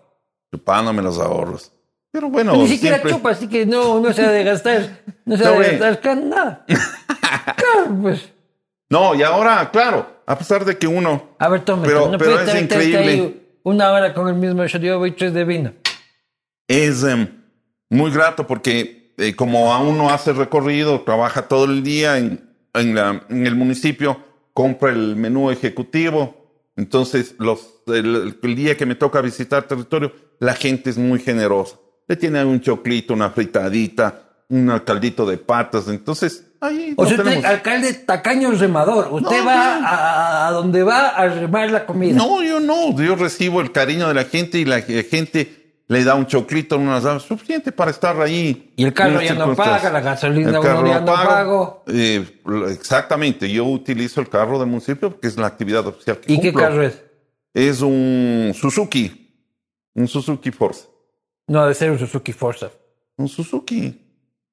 chupándome los ahorros. Pero bueno, Ni siquiera siempre- chupa, así que no, no se ha de gastar, no se ha de güey. gastar nada. (laughs) Claro, pues. No, y ahora, claro, a pesar de que uno A ver, tome, Pero- no pero puede es increíble. una hora con el mismo shot. Yo voy tres de vino. es em, muy grato porque eh, como aún no hace recorrido, trabaja todo el día en, en, la- en el municipio, compra el menú ejecutivo. Entonces, los, el, el día que me toca visitar territorio, la gente es muy generosa. Le tiene un choclito, una fritadita, un caldito de patas. Entonces, ahí O sea, usted, alcalde tacaño remador. Usted No, va no. a- a donde va a remar la comida. No, yo no. Yo recibo el cariño de la gente y la gente le da un choclito, unas suficiente para estar ahí. Y el carro ya no paga, la gasolina El uno ya no pago. Eh, exactamente. Yo utilizo el carro del municipio porque es la actividad oficial que ¿Y qué carro es? Es un Suzuki. Un Suzuki Forza. No, ha de ser un Suzuki Forza. Un Suzuki.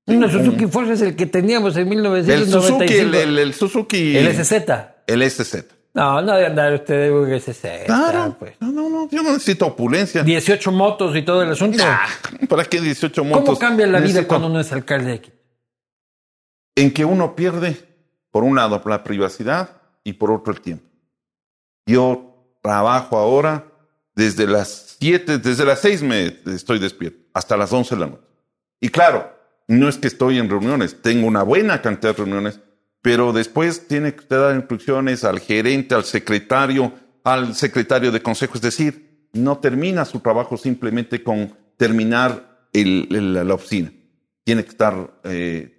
Un Suzuki Forza es el que teníamos en El 1995. Suzuki, el, el- el Suzuki. El SZ. El SZ. No, no de andar usted de Google 60. Claro. Pues. No, no, no. Yo no necesito opulencia. 18 motos y todo el asunto. ¿Para qué 18 motos? ¿Cómo cambia la vida cuando uno es alcalde de Quito? En que uno pierde, por un lado, la privacidad y por otro, el tiempo. Yo trabajo ahora desde las 7, desde las 6 me estoy despierto, hasta las 11 de la noche. Y claro, no es que estoy en reuniones, tengo una buena cantidad de reuniones, pero después tiene que dar instrucciones al gerente, al secretario, al secretario de consejo, es decir, no termina su trabajo simplemente con terminar la oficina. Tiene que estar... eh,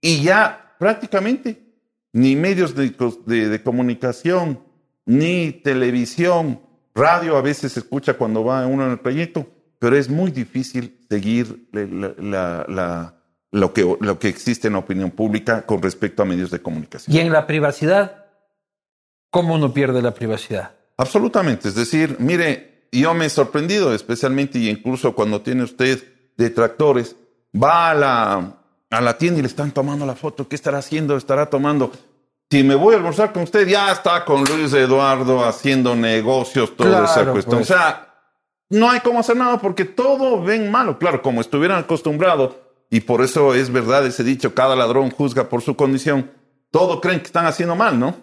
y ya prácticamente ni medios de, de- de comunicación, ni televisión, radio a veces se escucha cuando va uno en el proyecto, pero es muy difícil seguir la- lo, que, lo que existe en la opinión pública con respecto a medios de comunicación. Y en la privacidad, ¿cómo uno pierde la privacidad? Absolutamente. Es decir, mire, yo me he sorprendido, especialmente y incluso cuando tiene usted detractores, va a la, a la tienda y le están tomando la foto. ¿Qué estará haciendo? ¿Estará tomando? Si me voy a almorzar con usted, ya está con Luis Eduardo haciendo negocios, toda Claro, esa cuestión. pues. O sea, no hay cómo hacer nada porque todo ven malo. Claro, como estuvieran acostumbrados, y por eso es verdad ese dicho, cada ladrón juzga por su condición, todo creen que están haciendo mal, ¿no?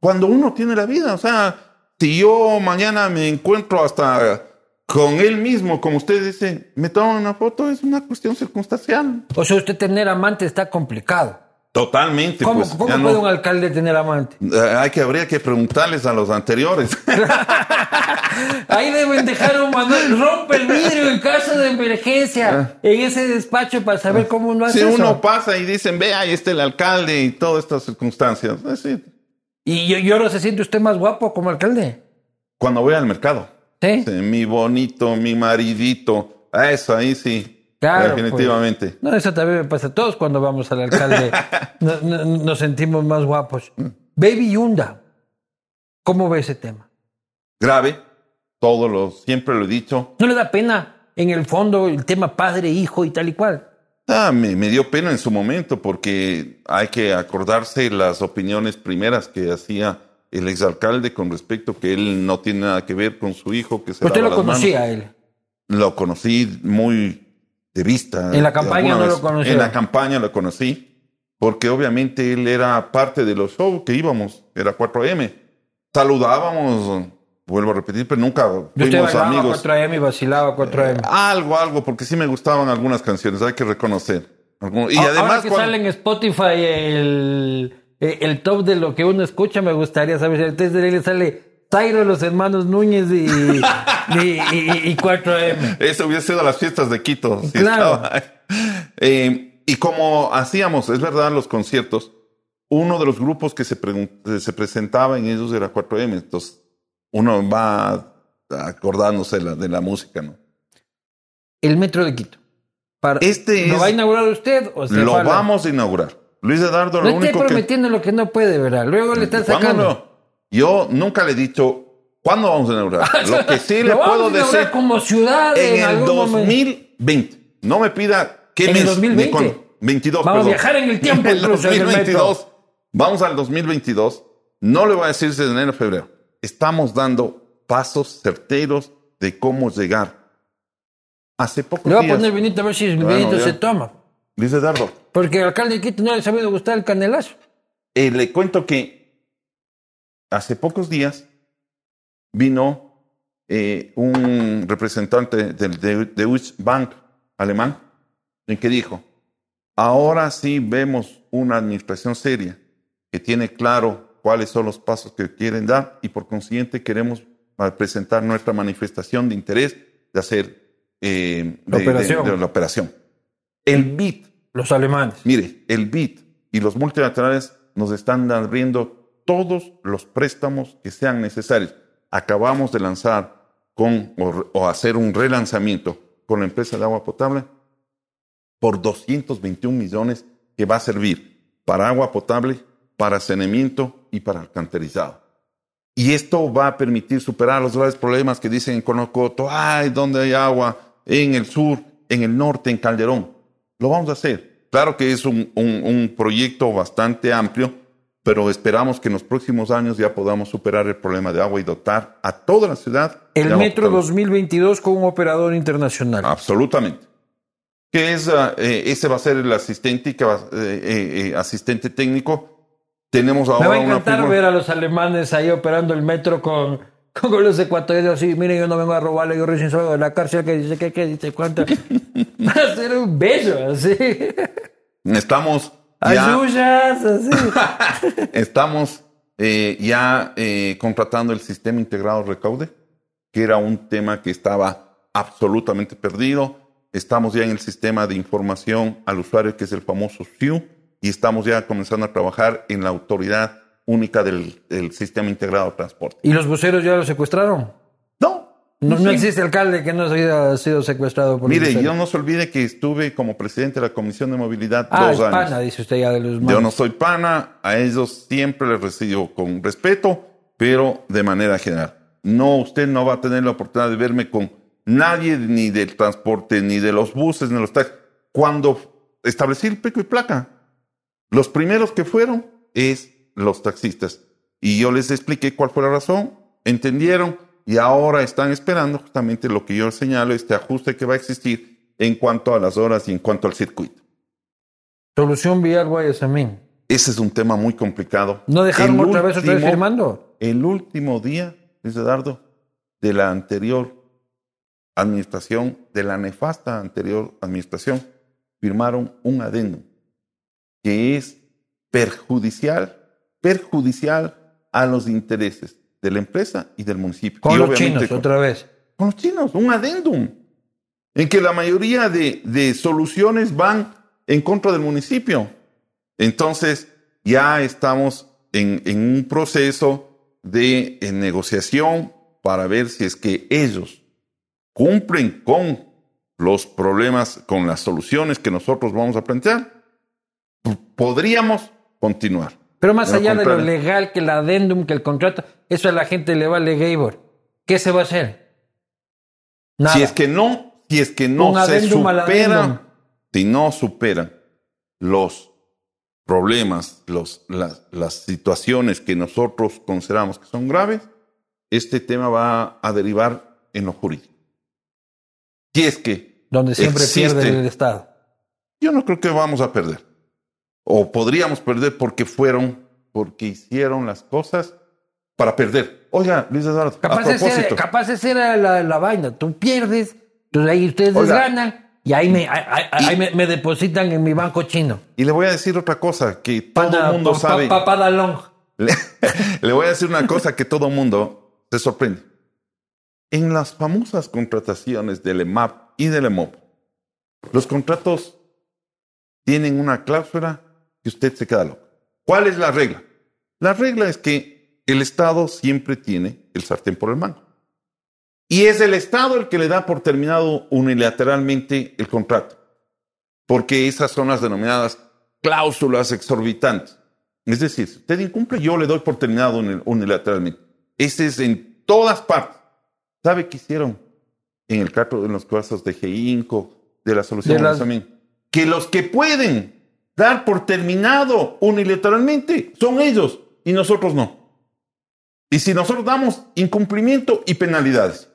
Cuando uno tiene la vida, o sea, si yo mañana me encuentro hasta con él mismo, como usted dice, me toman una foto, es una cuestión circunstancial. O sea, usted tener amante está complicado. Totalmente. ¿Cómo, pues, cómo no- puede un alcalde tener amante? Eh, hay que, habría que preguntarles a los anteriores. (laughs) Ahí deben dejar un manual, rompe el vidrio en caso de emergencia en ese despacho para saber cómo uno hace si eso. uno pasa y dicen, ve, ahí está el alcalde y todas estas circunstancias. Decir, Y yo, y ahora se siente usted más guapo como alcalde. cuando voy al mercado, ¿Sí? sí, mi bonito, mi maridito, eso ahí sí, Claro, definitivamente. pues. No, eso también me pasa a todos cuando vamos al alcalde. (laughs) no- no- nos sentimos más guapos. Baby Yunda, ¿cómo ve ese tema? Grave, todo lo, siempre lo he dicho. ¿No le da pena en el fondo el tema padre, hijo y tal y cual? Ah, me, me dio pena en su momento porque hay que acordarse las opiniones primeras que hacía el exalcalde con respecto que él no tiene nada que ver con su hijo, que se Usted lo conocía a él. Lo conocí muy de vista. En la campaña no lo vez. conoció. En la campaña lo conocí, porque obviamente él era parte de los shows que íbamos, era 4M. Saludábamos, vuelvo a repetir, pero nunca Y usted fuimos bailaba amigos. 4M y vacilaba 4M. Algo, algo, porque sí me gustaban algunas canciones, hay que reconocer. Y A- Ahora además, que cuando- sale en Spotify el, eh, el top de lo que uno escucha, me gustaría saber si antes de él sale Tyro, los hermanos Núñez y, y, y- y 4M. Eso hubiera sido las fiestas de Quito. si Claro. Eh, y como hacíamos, es verdad, los conciertos, uno de los grupos que se, presentaba en ellos era 4M. Entonces, uno va acordándose la- de la música, ¿no? El metro de Quito. Para- Este ¿Lo es- va a inaugurar usted o se Lo vamos a inaugurar. Luis Eduardo, No lo esté único que... prometiendo lo que no puede, ¿verdad? Luego le están ¿Cuándo sacando. Yo nunca le he dicho cuándo vamos a inaugurar. (laughs) Lo que sí le puedo a decir como ciudad en, en el algún momento. 2020. No me pida qué ¿En el mes. 2020? ni cuándo. 22. Vamos a viajar en el (laughs) tiempo, En el incluso, en el 2022. Vamos al 2022. No le voy a decir si es de enero o febrero. Estamos dando pasos certeros de cómo llegar. Hace pocos Le voy a poner vinito a ver si el Bueno, vinito ya. se toma. Luis Eduardo, Porque al alcalde de Quito no le ha sabido gustar el canelazo. eh, le cuento que hace pocos días vino eh, un representante del De- Deutsche Bank alemán en que dijo, ahora sí vemos una administración seria que tiene claro cuáles son los pasos que quieren dar y por consiguiente queremos eh, presentar nuestra manifestación de interés de hacer eh, La de- operación. de la operación. El BIT Los alemanes. Mire, el BID y los multilaterales nos están abriendo todos los préstamos que sean necesarios. Acabamos de lanzar con o, hacer un relanzamiento con la empresa de agua potable por 221 millones que va a servir para agua potable, para saneamiento y para alcantarizado. Y esto va a permitir superar los graves problemas que dicen en Conocoto, ay, ¿dónde hay agua? En el sur, en el norte, en Calderón. Lo vamos a hacer. Claro que es un- un proyecto bastante amplio, pero esperamos que en los próximos años ya podamos superar el problema de agua y dotar a toda la ciudad. El Metro agua 2022 con un operador internacional. Absolutamente. Que es, eh, ese va a ser el asistente, que va- eh, eh, eh, asistente técnico. Tenemos ahora Me va a una encantar figura- ver a los alemanes ahí operando el metro con, (laughs) con los ecuatorianos así. Miren, yo no vengo a robarle, yo recién salgo de la cárcel, que dice que, que dice cuánto. (laughs) Va a ser un bello, así. Estamos Ayuyas, así. (laughs) estamos eh, ya eh, contratando el sistema integrado recaude, que era un tema que estaba absolutamente perdido. Estamos ya en el sistema de información al usuario, que es el famoso SIU, y estamos ya comenzando a trabajar en la autoridad única del, del sistema integrado de transporte. ¿Y los buceros ya los secuestraron? No, No, existe alcalde que no haya sido secuestrado por Mire, yo no se olvide que estuve como presidente de la Comisión de Movilidad Ah, dos es años. pana, dice usted ya de los Yo no soy pana, a ellos siempre les recibo con respeto, pero de manera general. No, usted no va a tener la oportunidad de verme con nadie, ni del transporte, ni de los buses, ni de los taxis. Cuando establecí el pico y placa, los primeros que fueron es los taxistas. Y yo les expliqué cuál fue la razón, entendieron y ahora están esperando justamente lo que yo señalo, este ajuste que va a existir en cuanto a las horas y en cuanto al circuito. Solución vial Guayasamín. Ese es un tema muy complicado. ¿No dejaron El otra vez otra vez firmando? El último día, Luis Eduardo, de la anterior administración, de la nefasta anterior administración, firmaron un adendum que es perjudicial, perjudicial a los intereses de la empresa y del municipio. Con Y los chinos, con- otra vez. con los chinos, un adendum, en que la mayoría de, de soluciones van en contra del municipio. Entonces, ya estamos en, en un proceso de negociación para ver si es que ellos cumplen con los problemas, con las soluciones que nosotros vamos a plantear. Podríamos continuar. Pero más allá de lo legal, que el adendum, que el contrato, eso a la gente le vale Gabor. ¿Qué se va a hacer? Nada. Si es que no, si es que no Un se supera, si no superan los problemas, los, las, las situaciones que nosotros consideramos que son graves, este tema va a derivar en lo jurídico. Si es que Donde siempre existe- pierde el Estado. yo no creo que vamos a perder. O podríamos perder porque fueron, porque hicieron las cosas para perder. Oiga, Luis Eduardo, a Capaz esa propósito. capaz esa era la, la vaina. Tú pierdes, entonces ahí ustedes Oiga. ganan y ahí, me, ahí, me, me depositan en mi banco chino. Y le voy a decir otra cosa que todo el mundo pa- pa- sabe. papadalón. Le, (laughs) le voy a decir una cosa que todo el mundo se sorprende. En las famosas contrataciones del EMAP y del EMOP, los contratos tienen una cláusula que usted se queda loco. ¿Cuál es la regla? La regla es que el Estado siempre tiene el sartén por el mango. Y es el Estado el que le da por terminado unilateralmente el contrato. Porque esas son las denominadas cláusulas exorbitantes. Es decir, si usted incumple, yo le doy por terminado uni- unilateralmente. Ese es en todas partes. ¿Sabe qué hicieron en el caso en los casos de GINCO, de la solución De las-? Que los que pueden dar por terminado unilateralmente son ellos y nosotros no. Y si nosotros damos incumplimiento y penalidades.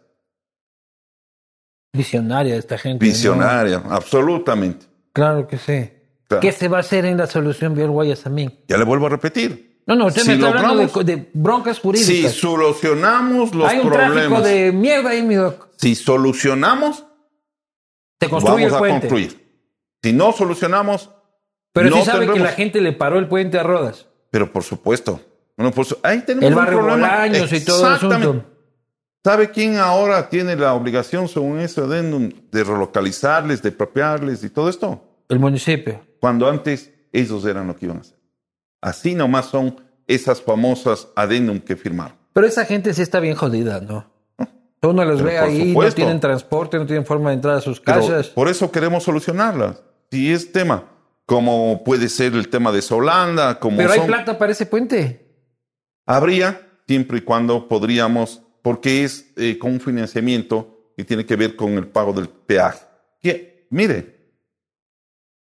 Visionaria esta gente. ¿no? Visionaria, absolutamente. Claro que sí. Claro. ¿Qué se va a hacer en la solución Vial Guayasamín? Ya le vuelvo a repetir. No, no, usted Si me está hablando logramos- de, de broncas Si jurídicas. solucionamos los Hay un tráfico problemas, de mierda ahí, mi doc. si solucionamos, construye vamos el a puente. construir. Si no solucionamos, Pero no sí sabe que la gente le paró el puente a Rodas. pero por supuesto. Bueno, pues ahí tenemos El un barrio problema. Y todo el asunto. ¿Sabe quién ahora tiene la obligación, según ese adendum, de relocalizarles, de apropiarles y todo esto? El municipio. Cuando antes ellos eran lo que iban a hacer. Así nomás son esas famosas adendum que firmaron. Pero esa gente sí está bien jodida, ¿no? Uno los Pero ve por ahí, no tienen transporte, no tienen forma de entrar a sus Pero casas. por eso queremos solucionarlas. Si es tema, como puede ser el tema de Solanda, como Pero hay son- plata para ese puente. Habría, siempre y cuando podríamos, porque es eh, con un financiamiento que tiene que ver con el pago del peaje. Que, mire,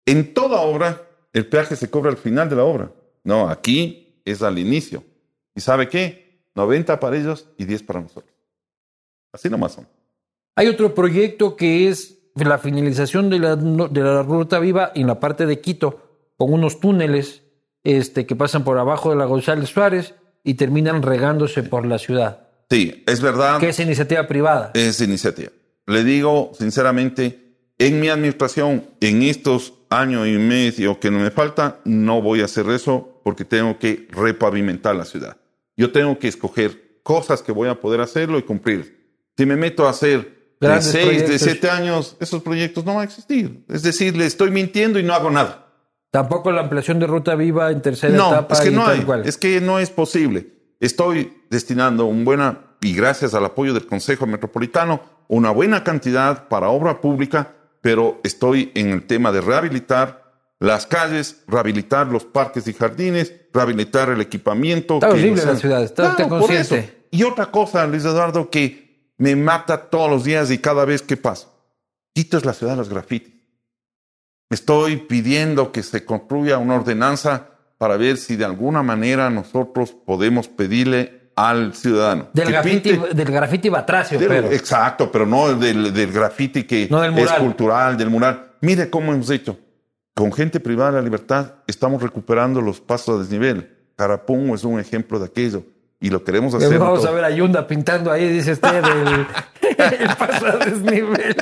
en toda obra, el peaje se cobra al final de la obra. No, aquí es al inicio. ¿Y sabe qué? 90 para ellos y 10 para nosotros. Así nomás son. Hay otro proyecto que es la finalización de la, de la ruta viva en la parte de Quito, con unos túneles este, que pasan por abajo de la González Suárez y terminan regándose por la ciudad. Sí, es verdad. Que es iniciativa privada. Es iniciativa. Le digo sinceramente, en mi administración, en estos años y medio que no me falta, no voy a hacer eso porque tengo que repavimentar la ciudad. Yo tengo que escoger cosas que voy a poder hacerlo y cumplir. Si me meto a hacer de seis, de siete años, esos proyectos no van a existir. Es decir, le estoy mintiendo y no hago nada. Tampoco la ampliación de ruta viva en tercera etapa. Es que no hay, es que no es posible. Estoy destinando un buena, y gracias al apoyo del Consejo Metropolitano, una buena cantidad para obra pública, pero estoy en el tema de rehabilitar las calles, rehabilitar los parques y jardines, rehabilitar el equipamiento. Está horrible la ciudad, está consciente. Y otra cosa, Luis Eduardo, que me mata todos los días y cada vez que paso. Quito es la ciudad de los grafitis. Estoy pidiendo que se construya una ordenanza para ver si de alguna manera nosotros podemos pedirle al ciudadano. Del grafiti, del grafiti batracio, pero. Exacto, pero no del, del grafiti que es cultural, del mural. Mire cómo hemos hecho. Con gente privada de la libertad estamos recuperando los pasos a desnivel. Carapungo es un ejemplo de aquello y lo queremos hacer. Vamos a ver a Yunda pintando ahí, dice usted, el, (laughs) el paso a desnivel.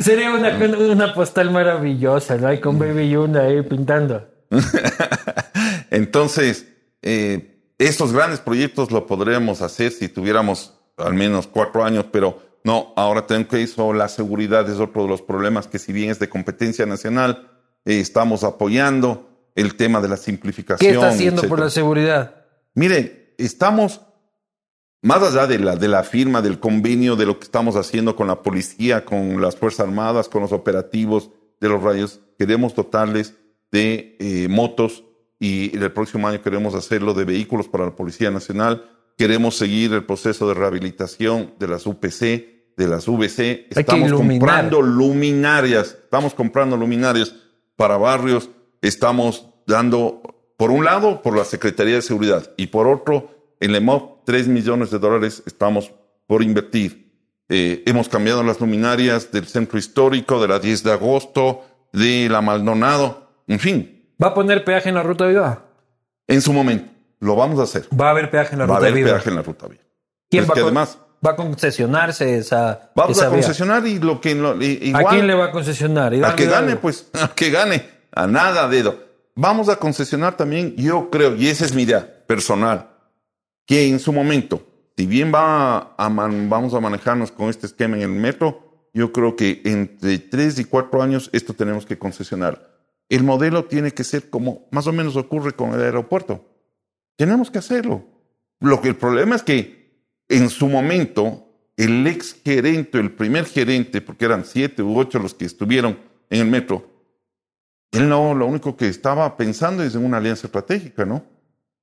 Sería una, una, postal maravillosa, ¿no? Hay con Baby Yunda ahí pintando. (laughs) Entonces, eh, estos grandes proyectos lo podríamos hacer si tuviéramos al menos cuatro años, pero no, ahora tengo que eso, la seguridad es otro de los problemas que si bien es de competencia nacional, eh, estamos apoyando el tema de la simplificación. ¿Qué está haciendo por la seguridad? Mire, estamos más allá de la, de la firma, del convenio, de lo que estamos haciendo con la policía, con las Fuerzas Armadas, con los operativos de los rayos, queremos dotarles de eh, motos y el próximo año queremos hacerlo de vehículos para la Policía Nacional. Queremos seguir el proceso de rehabilitación de las UPC, de las VC. Estamos comprando luminarias, estamos comprando luminarias para barrios. Estamos dando, por un lado, por la Secretaría de Seguridad y por otro, en LEMOP, 3 millones de dólares estamos por invertir. Eh, hemos cambiado las luminarias del centro histórico, de la 10 de agosto, de la Maldonado, en fin. ¿Va a poner peaje en la ruta viva? En su momento, lo vamos a hacer. Va a haber peaje en la ruta viva. Va a haber peaje en la ruta viva. ¿Quién va, además, va a concesionarse esa Vamos a concesionar y lo que... igual, ¿A quién le va a concesionar? a que gane, pues, (laughs) a que gane. A nada, dedo. Vamos a concesionar también, yo creo, y esa es mi idea personal, que en su momento, si bien va a vamos a manejarnos con este esquema en el metro, yo creo que entre tres y cuatro años esto tenemos que concesionar. El modelo tiene que ser como más o menos ocurre con el aeropuerto. Tenemos que hacerlo. Lo que el problema es que en su momento el ex gerente, el primer gerente, porque eran siete u ocho los que estuvieron en el metro, él no, lo único que estaba pensando es en una alianza estratégica, ¿no?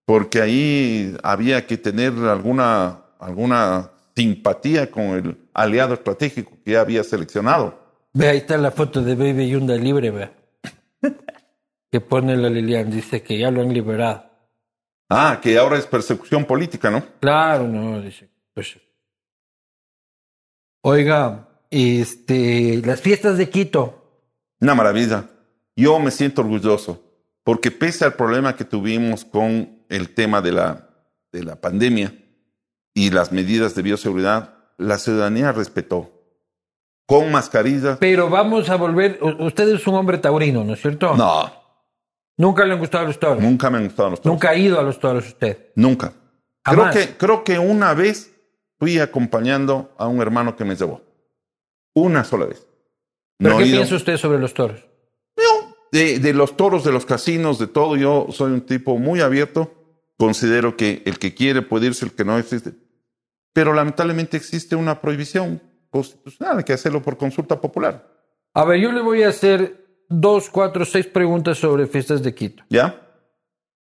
porque ahí había que tener alguna, alguna simpatía con el aliado estratégico que ya había seleccionado. Ve, ahí está la foto de Baby Yunda libre, ve. (laughs) que pone la Lilian, dice que ya lo han liberado. Ah, que ahora es persecución política, ¿no? Claro, no, dice. Pues. Oiga, este, las fiestas de Quito. Una maravilla. Yo me siento orgulloso, porque pese al problema que tuvimos con el tema de la, de la pandemia y las medidas de bioseguridad, la ciudadanía respetó. Con mascarilla. Pero vamos a volver. Usted es un hombre taurino, ¿no es cierto? No. ¿Nunca le han gustado los toros? Nunca me han gustado los toros. ¿Nunca ha ido a los toros usted? Nunca. Creo que, creo que una vez fui acompañando a un hermano que me llevó. Una sola vez. ¿Pero qué piensa usted sobre los toros? De, los toros, de los casinos, de todo, yo soy un tipo muy abierto. Considero que el que quiere puede irse, el que no existe. Pero lamentablemente existe una prohibición constitucional, hay que hacerlo por consulta popular. A ver, yo le voy a hacer dos, cuatro, seis preguntas sobre fiestas de Quito. ¿Ya?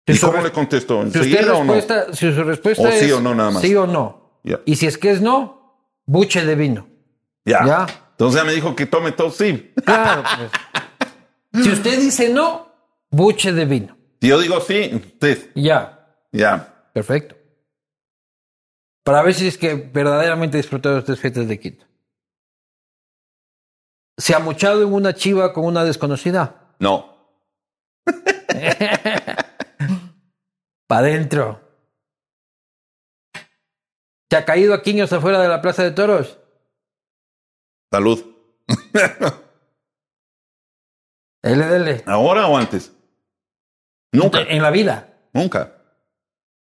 ¿Y cómo le contesto? ¿Enseguida o no? Si su respuesta es sí o no nada más. Sí o no. Y si es que es no, buche de vino. Ya. ¿Ya? Entonces ya me dijo que tome todo sí. Claro, pues. (laughs) Si usted dice no, buche de vino. Si yo digo sí, usted. Ya, Ya. perfecto. Para ver si es que verdaderamente disfrutó de estas fiestas de Quito. ¿Se ha mochado en una chiva con una desconocida? No. (laughs) Pa' adentro. ¿Se ha caído a quiños afuera de la plaza de toros? Salud. (laughs) Dele. ¿Ahora o antes? Nunca. En la vida. Nunca.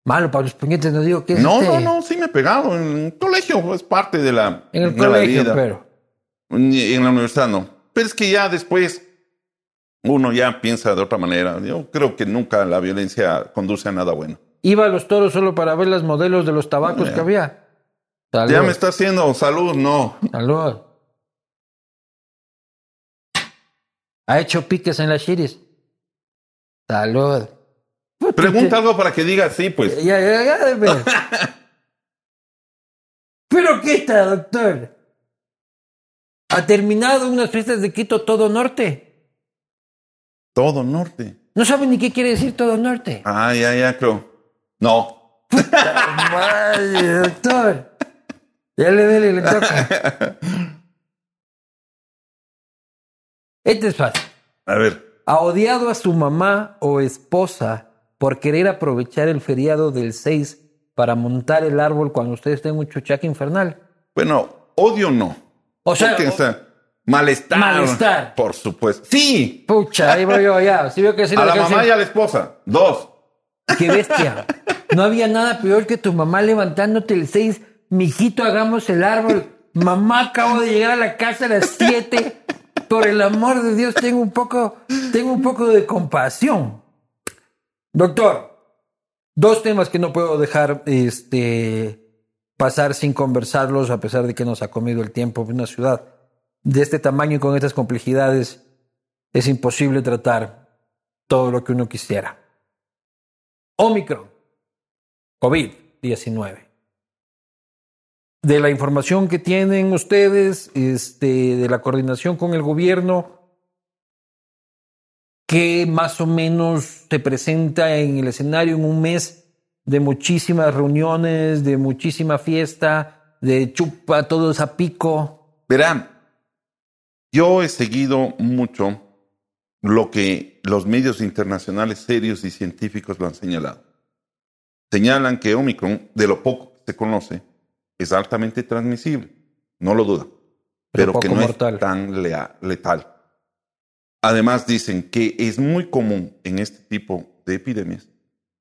Malo para los puñetes, no digo que es No, este- no, no, sí me he pegado. En el colegio es parte de la, En el de la colegio, vida. pero. En la universidad no. Pero es que ya después uno ya piensa de otra manera. Yo creo que nunca la violencia conduce a nada bueno. Iba a los toros solo para ver los modelos de los tabacos Ya. que había. Salud. Ya me está haciendo salud, no. Salud. Ha hecho piques en las chiris. Salud. Pregunta algo para que diga sí, pues. Ya, ya, ya, ver. (laughs) ¿Pero qué está, doctor? ¿Ha terminado unas fiestas de Quito todo norte? Todo norte. No sabe ni qué quiere decir todo norte. Ah, ya, ya, creo. No. Vaya, doctor. Ya le dele, le toca. (laughs) Este es fácil. A ver. Ha odiado a su mamá o esposa por querer aprovechar el feriado del 6 para montar el árbol cuando ustedes estén en un chuchaque infernal. Bueno, odio no. O sea, o- sea, malestar. Malestar. Por supuesto. Sí. Pucha, ahí voy yo ya. Si veo que sí A la que mamá sí- y a la esposa. Dos. Qué bestia. No había nada peor que tu mamá levantándote el 6. Mijito, hagamos el árbol. Mamá, acabo de llegar a la casa a las 7. Por el amor de Dios, tengo un poco, tengo un poco de compasión. Doctor, dos temas que no puedo dejar este, pasar sin conversarlos, a pesar de que nos ha comido el tiempo. Una ciudad de este tamaño y con estas complejidades es imposible tratar todo lo que uno quisiera. Omicron, COVID-19. De la información que tienen ustedes, este, de la coordinación con el gobierno, que más o menos se presenta en el escenario en un mes de muchísimas reuniones, de muchísima fiesta, de chupa todos a pico. Verán, yo he seguido mucho lo que los medios internacionales serios y científicos lo han señalado. Señalan que Omicron, de lo poco que se conoce, es altamente transmisible, no lo duda, Pero pero, que no mortal. es tan letal. Además dicen que es muy común en este tipo de epidemias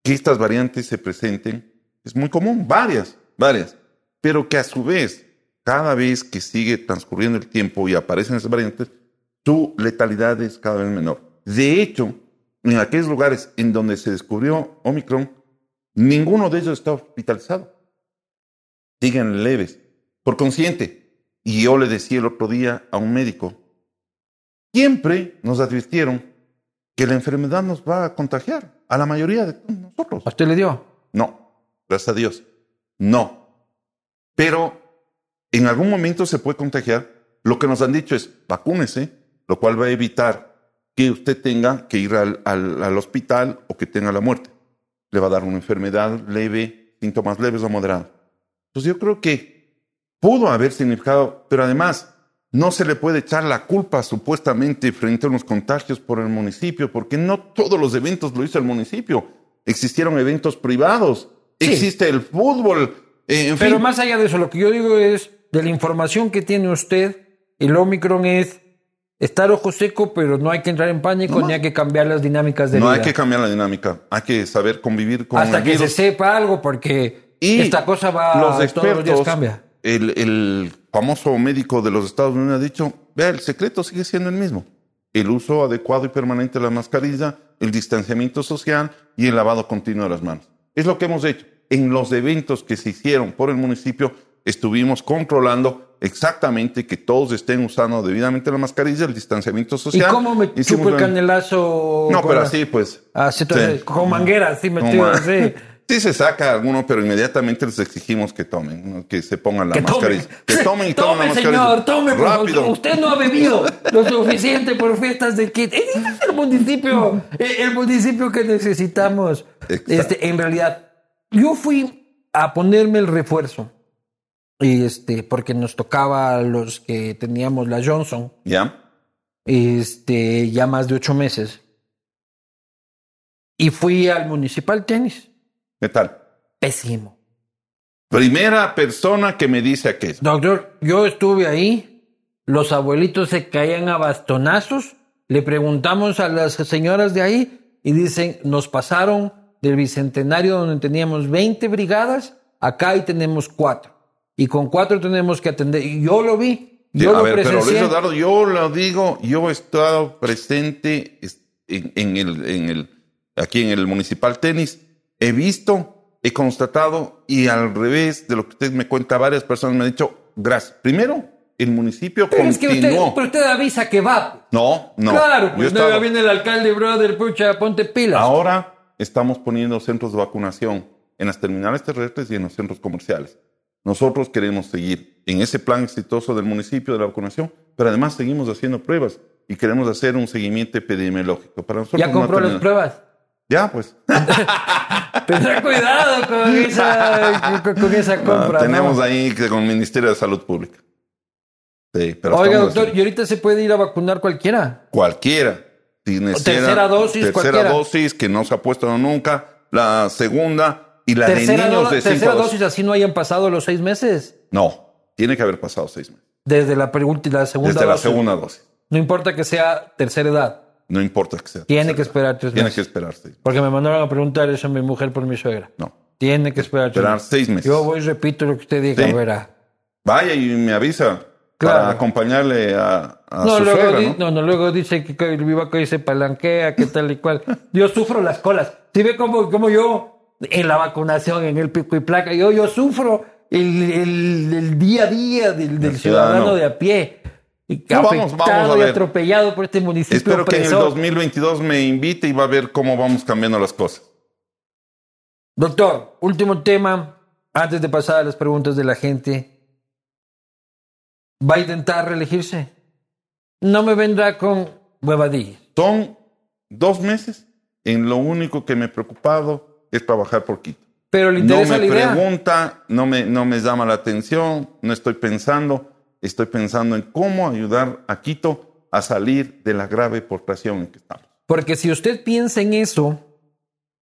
que estas variantes se presenten, es muy común, varias, varias, pero que a su vez, cada vez que sigue transcurriendo el tiempo y aparecen esas variantes, su letalidad es cada vez menor. De hecho, en aquellos lugares en donde se descubrió Omicron, ninguno de ellos está hospitalizado. Siguen leves. Por consciente, y yo le decía el otro día a un médico, siempre nos advirtieron que la enfermedad nos va a contagiar a la mayoría de nosotros. ¿A usted le dio? No, gracias a Dios. No. Pero en algún momento se puede contagiar. Lo que nos han dicho es vacúnese, lo cual va a evitar que usted tenga que ir al, al- al hospital o que tenga la muerte. Le va a dar una enfermedad leve, síntomas leves o moderados. Entonces yo creo que pudo haber significado, pero además no se le puede echar la culpa supuestamente frente a unos contagios por el municipio, porque no todos los eventos lo hizo el municipio. Existieron eventos privados, Sí. existe el fútbol, eh, en Pero fin. más allá de eso, lo que yo digo es, de la información que tiene usted, el Omicron es estar ojo seco, pero no hay que entrar en pánico No. ni hay que cambiar las dinámicas de no hay vida. que cambiar la dinámica, hay que saber convivir con Hasta el que se virus. sepa algo, porque Y esta cosa va los todos los días expertos, cambia. El, el famoso médico de los Estados Unidos ha dicho, vea, el secreto sigue siendo el mismo. El uso adecuado y permanente de la mascarilla, el distanciamiento social y el lavado continuo de las manos. Es lo que hemos hecho. En los eventos que se hicieron por el municipio, estuvimos controlando exactamente que todos estén usando debidamente la mascarilla, el distanciamiento ¿Y social. cómo me chupo el canelazo? No, pero la- así pues. Así, entonces, Sí. con manguera, así metido, ma- así. (laughs) Sí se saca alguno, pero inmediatamente les exigimos que tomen, ¿no? que se pongan la Que mascarilla. tomen. Que tomen y tomen Tome, la señor, mascarilla. tome, por favor. Rápido. Usted no ha bebido lo suficiente por fiestas de kit. Ese es el municipio, eh, el municipio que necesitamos. Exacto. Este, en realidad, yo fui a ponerme el refuerzo. Y este, porque nos tocaba a los que teníamos la Johnson, ¿Ya? este, ya más de ocho meses. Y fui al municipal tenis. ¿Qué tal? Pésimo. Primera persona que me dice aquello. Doctor, yo estuve ahí, los abuelitos se caían a bastonazos, le preguntamos a las señoras de ahí y dicen, nos pasaron del Bicentenario donde teníamos 20 brigadas, acá ahí tenemos cuatro. Y con cuatro tenemos que atender. Y yo lo vi, Sí, yo a lo ver, pero Luis. Eduardo, yo lo digo, yo he estado presente es- en, en el, en el, aquí en el municipal tenis, he visto, he constatado y al revés de lo que usted me cuenta, varias personas me han dicho, gracias. Primero, el municipio pero es que usted, continuó. pero usted avisa que va. No, no. claro, pues no, estado- viene el alcalde, brother, pucha, ponte pilas. Ahora estamos poniendo centros de vacunación en las terminales terrestres y en los centros comerciales. Nosotros queremos seguir en ese plan exitoso del municipio de la vacunación, pero además seguimos haciendo pruebas y queremos hacer un seguimiento epidemiológico. Para nosotros ya compró las pruebas. Ya, pues. (laughs) Tendrá cuidado con esa, con, con esa compra. ¿no? tenemos ahí con el Ministerio de Salud Pública. Sí, pero Oiga, doctor, y ahorita se puede ir a vacunar cualquiera. cualquiera. Si tercera dosis, tercera cualquiera. dosis que no se ha puesto nunca, la segunda y la de tercera niños do- de tercera cinco dosis, así no hayan pasado los seis meses. No, tiene que haber pasado seis meses. Desde la, la segunda Desde la dosis. segunda dosis. No importa que sea tercera edad. No importa que sea. Tiene que esperar tres Tiene meses. que esperar seis meses. Porque me mandaron a preguntar eso a mi mujer por mi suegra. No. Tiene que esperar tres Esperar meses. seis meses. Yo voy y repito lo que usted diga, Sí. verá. Vaya y me avisa Claro. para acompañarle a, a No su luego, suegra, di- ¿no? no, no, luego dice que el vivaco se palanquea, que tal y cual. Yo sufro las colas. Si ve como, como yo en la vacunación, en el pico y placa, yo, yo sufro el, el- el día a día del, del El ciudadano ciudadano. de a pie. Y No, vamos- vamos a y ver. atropellado por este municipio Espero que en el opresor. 2022 me invite y va a ver cómo vamos cambiando las cosas. Doctor, último tema, antes de pasar a las preguntas de la gente. ¿Va a intentar reelegirse? No me vendrá con huevadillas. Son dos meses en lo único que me he preocupado es trabajar por Quito. Pero le No interesa me la idea. pregunta, no me, no me llama la atención, no estoy pensando, estoy pensando en cómo ayudar a Quito a salir de la grave portación en que estamos. Porque si usted piensa en eso,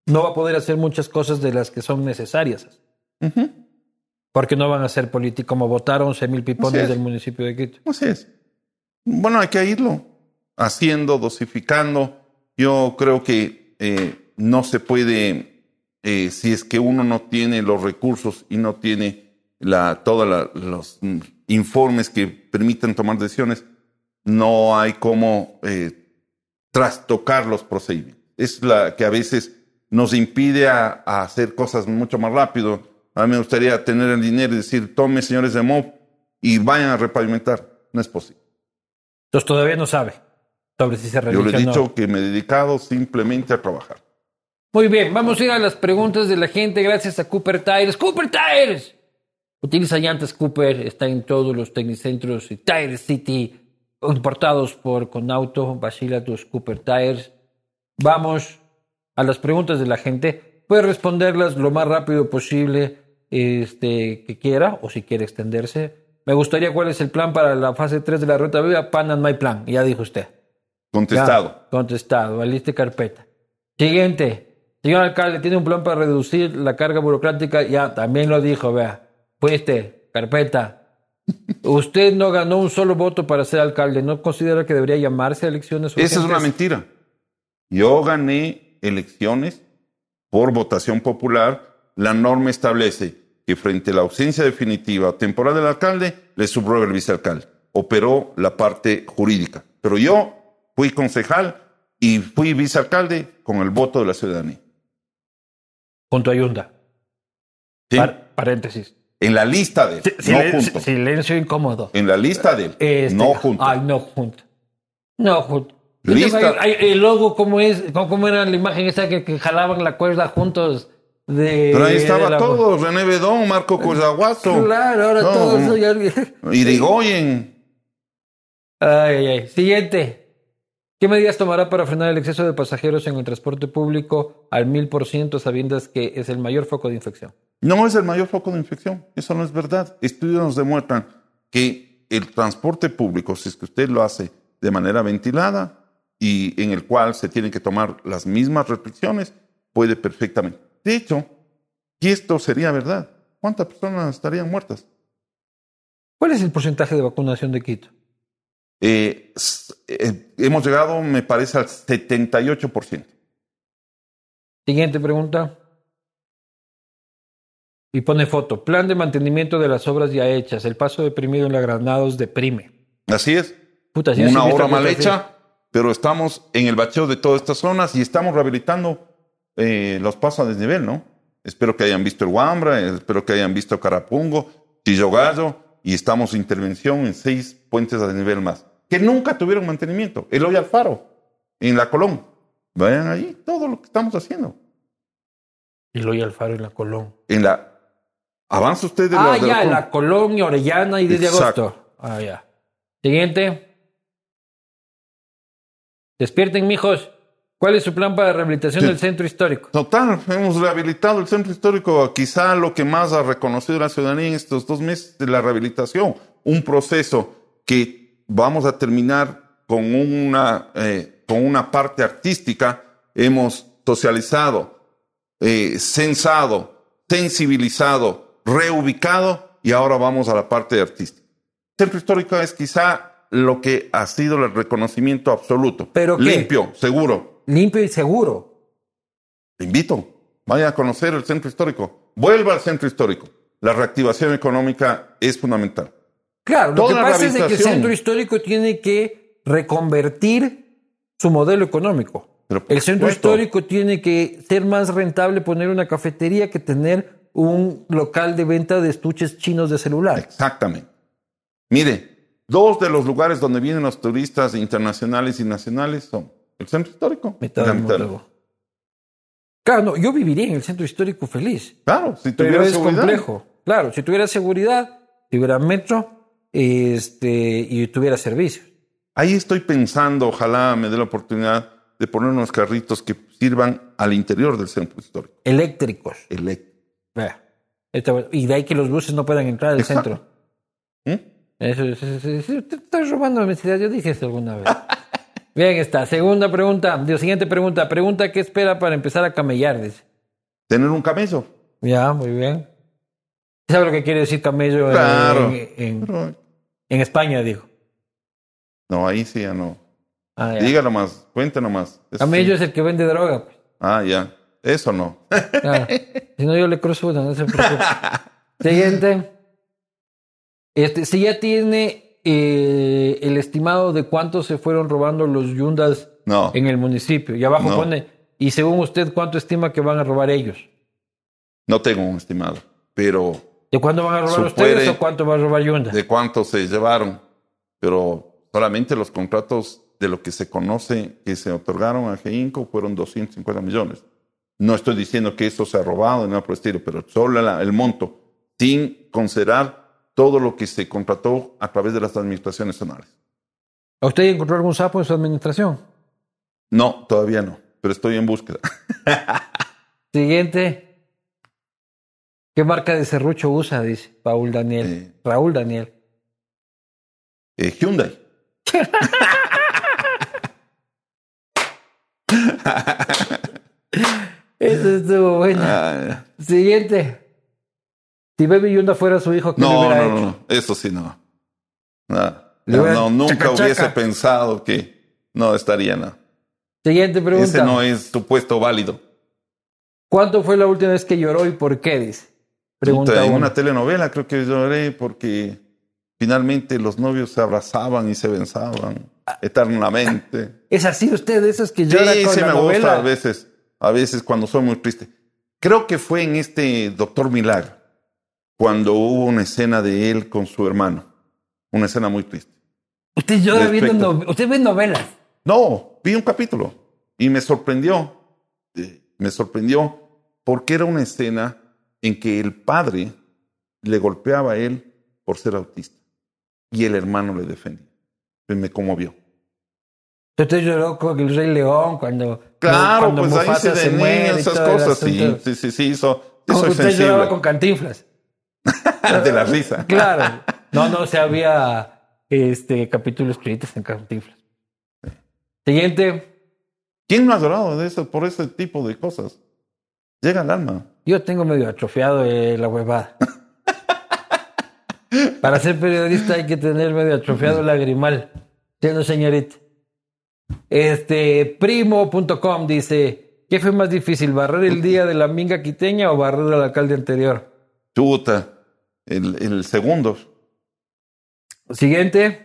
no va a poder hacer muchas cosas de las que son necesarias. Porque no van a ser políticos como votaron 11 mil pipones es. del municipio de Quito. Así es. Bueno, hay que irlo haciendo, dosificando. Yo creo que eh, no se puede, eh, si es que uno no tiene los recursos y no tiene la, todos los informes que permitan tomar decisiones, no hay cómo eh, trastocar los procedimientos. Es la que a veces nos impide a, a hacer cosas mucho más rápido. A mí me gustaría tener el dinero y decir, tome señores de MOB y vayan a repavimentar. No es posible. Entonces todavía no sabe sobre si se Yo le he no. dicho que me he dedicado simplemente a trabajar. Muy bien, vamos a ir a las preguntas de la gente gracias a Cooper Tires. ¡Cooper Tires! Utiliza llantas Cooper, está en todos los tecnicentros y Tire City, importados por Conauto. Vacila tus Cooper Tires. Vamos a las preguntas de la gente. Puede responderlas lo más rápido posible este, que quiera o si quiere extenderse. Me gustaría cuál es el plan para la fase 3 de la ruta viva. Pan and my plan, ya dijo usted. Contestado. Ya, contestado. Aliste carpeta. Siguiente. Señor alcalde, ¿tiene un plan para reducir la carga burocrática? Ya, también lo dijo, vea. Fuiste, carpeta. Usted no ganó un solo voto para ser alcalde. ¿No considera que debería llamarse a elecciones Esa es una urgentes? mentira. Yo gané elecciones por votación popular. La norma establece que frente a la ausencia definitiva o temporal del alcalde, le subroga el vicealcalde. Operó la parte jurídica. Pero yo fui concejal y fui vicealcalde con el voto de la ciudadanía. Junto a Yunda. ¿Sí? Par- paréntesis. En la lista de él, no junto. Silencio incómodo. En la lista de Este, no junto. Ay, no junto. No junto. Lista. El logo, ¿cómo es? ¿Cómo, era la imagen esa que, que jalaban la cuerda juntos? de. Pero ahí estaba la- todo, René Bedón, Marco Coyaguazo, Claro, ahora No, todo no. eso ya- Irigoyen. Ay, ay, ay. Siguiente. ¿Qué medidas tomará para frenar el exceso de pasajeros en el transporte público al mil por ciento, sabiendo que es el mayor foco de infección? No es el mayor foco de infección, eso no es verdad. Estudios nos demuestran que el transporte público, si es que usted lo hace de manera ventilada y en el cual se tienen que tomar las mismas restricciones, puede perfectamente. De hecho, si esto sería verdad, ¿cuántas personas estarían muertas? ¿Cuál es el porcentaje de vacunación de Quito? Eh, eh, hemos llegado, me parece, al 78%. Siguiente pregunta. Y pone foto. Plan de mantenimiento de las obras ya hechas. El paso deprimido en la Granados deprime. Así es. Puta, sí, una obra mal hecha, pero estamos en el bacheo de todas estas zonas y estamos rehabilitando eh, los pasos a desnivel, ¿no? Espero que hayan visto el Huambra, espero que hayan visto Carapungo, Tillogallo, y estamos en intervención en seis puentes a desnivel más, que nunca tuvieron mantenimiento. El hoy Alfaro, en la Colón. Vayan ahí todo lo que estamos haciendo. Y Loy Alfaro en la Colón. En la... Avanza usted de la... Ah, de la ya, Colón. la Colón y Orellana y desde Exacto. agosto. Ah, ya. Siguiente. Despierten, mijos. ¿Cuál es su plan para la rehabilitación Sí. del centro histórico? Total, hemos rehabilitado el centro histórico, quizá lo que más ha reconocido la ciudadanía en estos dos meses de la rehabilitación, un proceso que vamos a terminar con una, eh, con una parte artística, hemos socializado, eh, censado, sensibilizado, reubicado y ahora vamos a la parte artística. Centro histórico es quizá lo que ha sido el reconocimiento absoluto. ¿Pero qué? Limpio, seguro, Limpio y seguro. te invito, vaya a conocer el centro histórico, vuelva al centro histórico. La reactivación económica es fundamental. Claro, lo que pasa es de que el centro histórico tiene que reconvertir su modelo económico. Pero, El centro supuesto. histórico tiene que ser más rentable poner una cafetería que tener un local de venta de estuches chinos de celular. Exactamente. Mire, dos de los lugares donde vienen los turistas internacionales y nacionales son el centro histórico Mitad. Claro, no, yo viviría en el centro histórico feliz. Claro, si Pero tuviera es seguridad. complejo. Claro, si tuviera seguridad, si tuviera metro este, y tuviera servicios. Ahí estoy pensando, ojalá me dé la oportunidad de poner unos carritos que sirvan al interior del centro histórico. Eléctricos. Eléctrico. Vea. Está bueno. Y de ahí que los buses no puedan entrar al Exacto. centro. ¿Mm? Eso, eso, eso, eso, te estás robando la mentalidad. Yo dije eso alguna vez. (laughs) Bien, está. Segunda pregunta. Siguiente pregunta. Pregunta qué espera para empezar a camellar, dice. Tener un camello. Ya, muy bien. ¿Sabe lo que quiere decir camello Claro. en, en España, digo? no, ahí sí ya no. Ah, ya. Dígalo más, cuéntanos más. Camello sí. es el que vende droga. pues. Ah, ya. Eso no. Si no, yo le cruzo una, no se preocupe. (laughs) Siguiente. Este, si ya tiene eh, el estimado de cuántos se fueron robando los yundas No. en el municipio. Y abajo No. pone, y según usted, ¿cuánto estima que van a robar ellos? No tengo un estimado. Pero ¿De cuándo van a robar ustedes o cuánto va a robar Yunda? de cuánto se llevaron. Pero solamente los contratos de lo que se conoce que se otorgaron a GEINCO fueron 250 millones. No estoy diciendo que eso se ha robado, nada por el estilo, pero solo la- el monto, sin considerar todo lo que se contrató a través de las administraciones zonales. ¿A usted encontró algún sapo en su administración? No, todavía no, pero estoy en búsqueda. (laughs) Siguiente. ¿Qué marca de serrucho usa? Dice Paul Daniel. Eh. Raúl Daniel. Eh, Hyundai. (laughs) Eso estuvo bueno. Ah, Siguiente. Si Baby Yunda fuera su hijo, ¿qué le no, hubiera no, hecho? no, no, eso sí no. Nada. Le No, nunca chaca, hubiese chaca. pensado que no estaría nada. Siguiente pregunta. Ese no es tu puesto válido. ¿Cuánto fue la última vez que lloró y por qué? Dice. Pregunta Puta, en una telenovela creo que lloré porque finalmente los novios se abrazaban y se besaban eternamente. ¿Es así usted de esos que Sí, llora con sí la me novela? gusta a veces, a veces cuando soy muy triste. Creo que fue en este Doctor Milagro, cuando hubo una escena de él con su hermano. Una escena muy triste. Usted llora viendo no- Usted ve novelas. No, vi un capítulo y me sorprendió. eh, Me sorprendió porque era una escena en que el padre le golpeaba a él por ser autista y el hermano le defendía. Pues me conmovió. Usted lloró con el Rey León cuando. Claro, cuando pues ahí Mufasa se de muere y esas cosas, sí, sí, sí, sí, hizo, Como hizo usted sensible. lloraba con cantinflas. (laughs) de la risa. Claro. No, no, se había este, capítulos escritos en cantinflas. Siguiente. ¿Quién no ha llorado de eso, por ese tipo de cosas? Llega al alma. Yo tengo medio atrofiado eh, la huevada. Para ser periodista hay que tener medio atrofiado el lagrimal. Siendo señorita. Este, primo.com dice, ¿qué fue más difícil, barrer el día de la minga quiteña o barrer al alcalde anterior? Chuta, el, el segundo. Siguiente.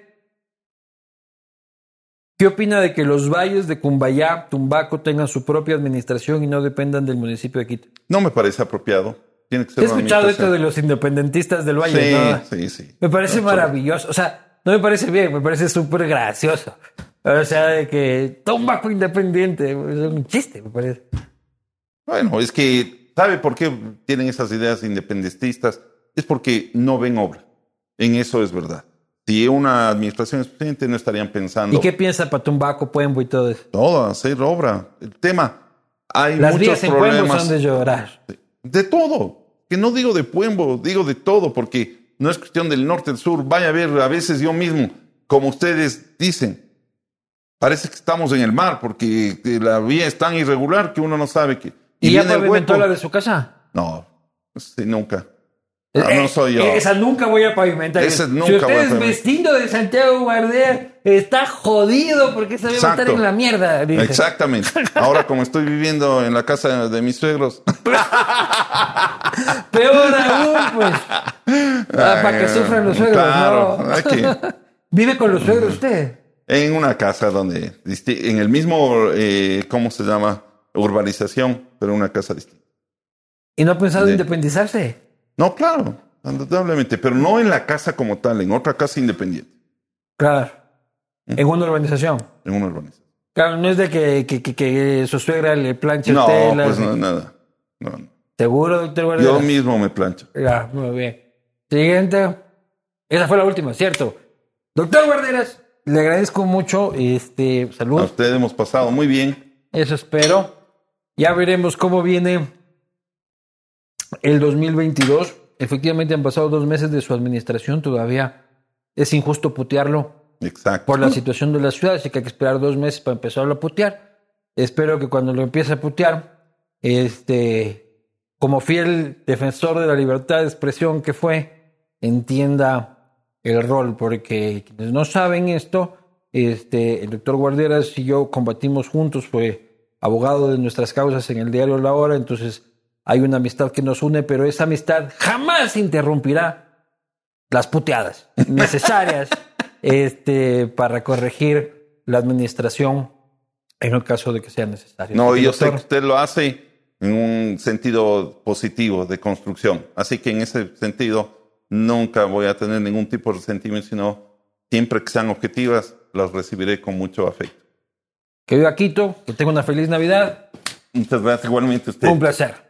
¿Qué opina de que los valles de Cumbayá, Tumbaco tengan su propia administración y no dependan del municipio de Quito? No me parece apropiado. Tiene que ser He escuchado esto de los independentistas del valle, ¿no? Sí, sí, sí. Me parece No, maravilloso. O sea, no me parece bien, me parece súper gracioso. O sea, de que Tumbaco independiente. Es un chiste, me parece. Bueno, es que, ¿sabe por qué tienen esas ideas independentistas? Es porque no ven obra. En eso es verdad. Si una administración es presidente, no estarían pensando ¿Y qué piensa para Tumbaco, Puembo y todo eso? todo, hacer obra. El tema, hay Las muchos vías en Puembo son de llorar. De todo. Que no digo de Puembo, digo de todo, porque no es cuestión del norte, del sur. Vaya a ver, a veces yo mismo, como ustedes dicen, parece que estamos en el mar, porque eh, la vía es tan irregular que uno no sabe que. ¿Y, ya viene el pavimentó la de su casa? No, nunca. Ah, no Eh, soy yo. Esa nunca voy a pavimentar. Esa si nunca usted voy a es vecino de Santiago Guardea, está jodido porque se va a estar en la mierda. dice. Exactamente. (laughs) Ahora, como estoy viviendo en la casa de mis suegros, (laughs) Peor aún, pues. Ah, para que sufran los suegros, Claro, ¿no? (laughs) Vive con los suegros usted. en una casa donde, en el mismo, eh, ¿cómo se llama? Urbanización, pero una casa distinta. ¿Y no ha pensado independizarse? No, claro, indudablemente, pero no en la casa como tal, en otra casa independiente, Claro. En una urbanización. en una urbanización. Claro, no es de que, que, que- que su suegra le planche No, pues no, nada. No, no. ¿Seguro, doctor Guardiola? Yo mismo me plancho. Ya, muy bien. Siguiente. Esa fue la última, ¿cierto? Doctor Guarderas, le agradezco mucho. Este, A salud. usted hemos pasado muy bien. Eso espero. Ya veremos cómo viene el 2022. Efectivamente han pasado dos meses de su administración. Todavía es injusto putearlo Exacto. por la situación de la ciudad, así que hay que esperar dos meses para empezarlo a putear. Espero que cuando lo empiece a putear, este, como fiel defensor de la libertad de expresión que fue, entienda el rol, porque quienes no saben esto, este, el doctor Guarderas y yo combatimos juntos, fue abogado de nuestras causas en el diario La Hora, entonces hay una amistad que nos une, pero esa amistad jamás interrumpirá las puteadas (laughs) necesarias este, para corregir la administración en el caso de que sea necesario. No, yo sé que doctor, usted lo hace en un sentido positivo de construcción. Así que en ese sentido nunca voy a tener ningún tipo de resentimiento, sino siempre que sean objetivas, las recibiré con mucho afecto. Que viva Quito, que tenga una feliz Navidad. Muchas gracias igualmente a usted. Un placer.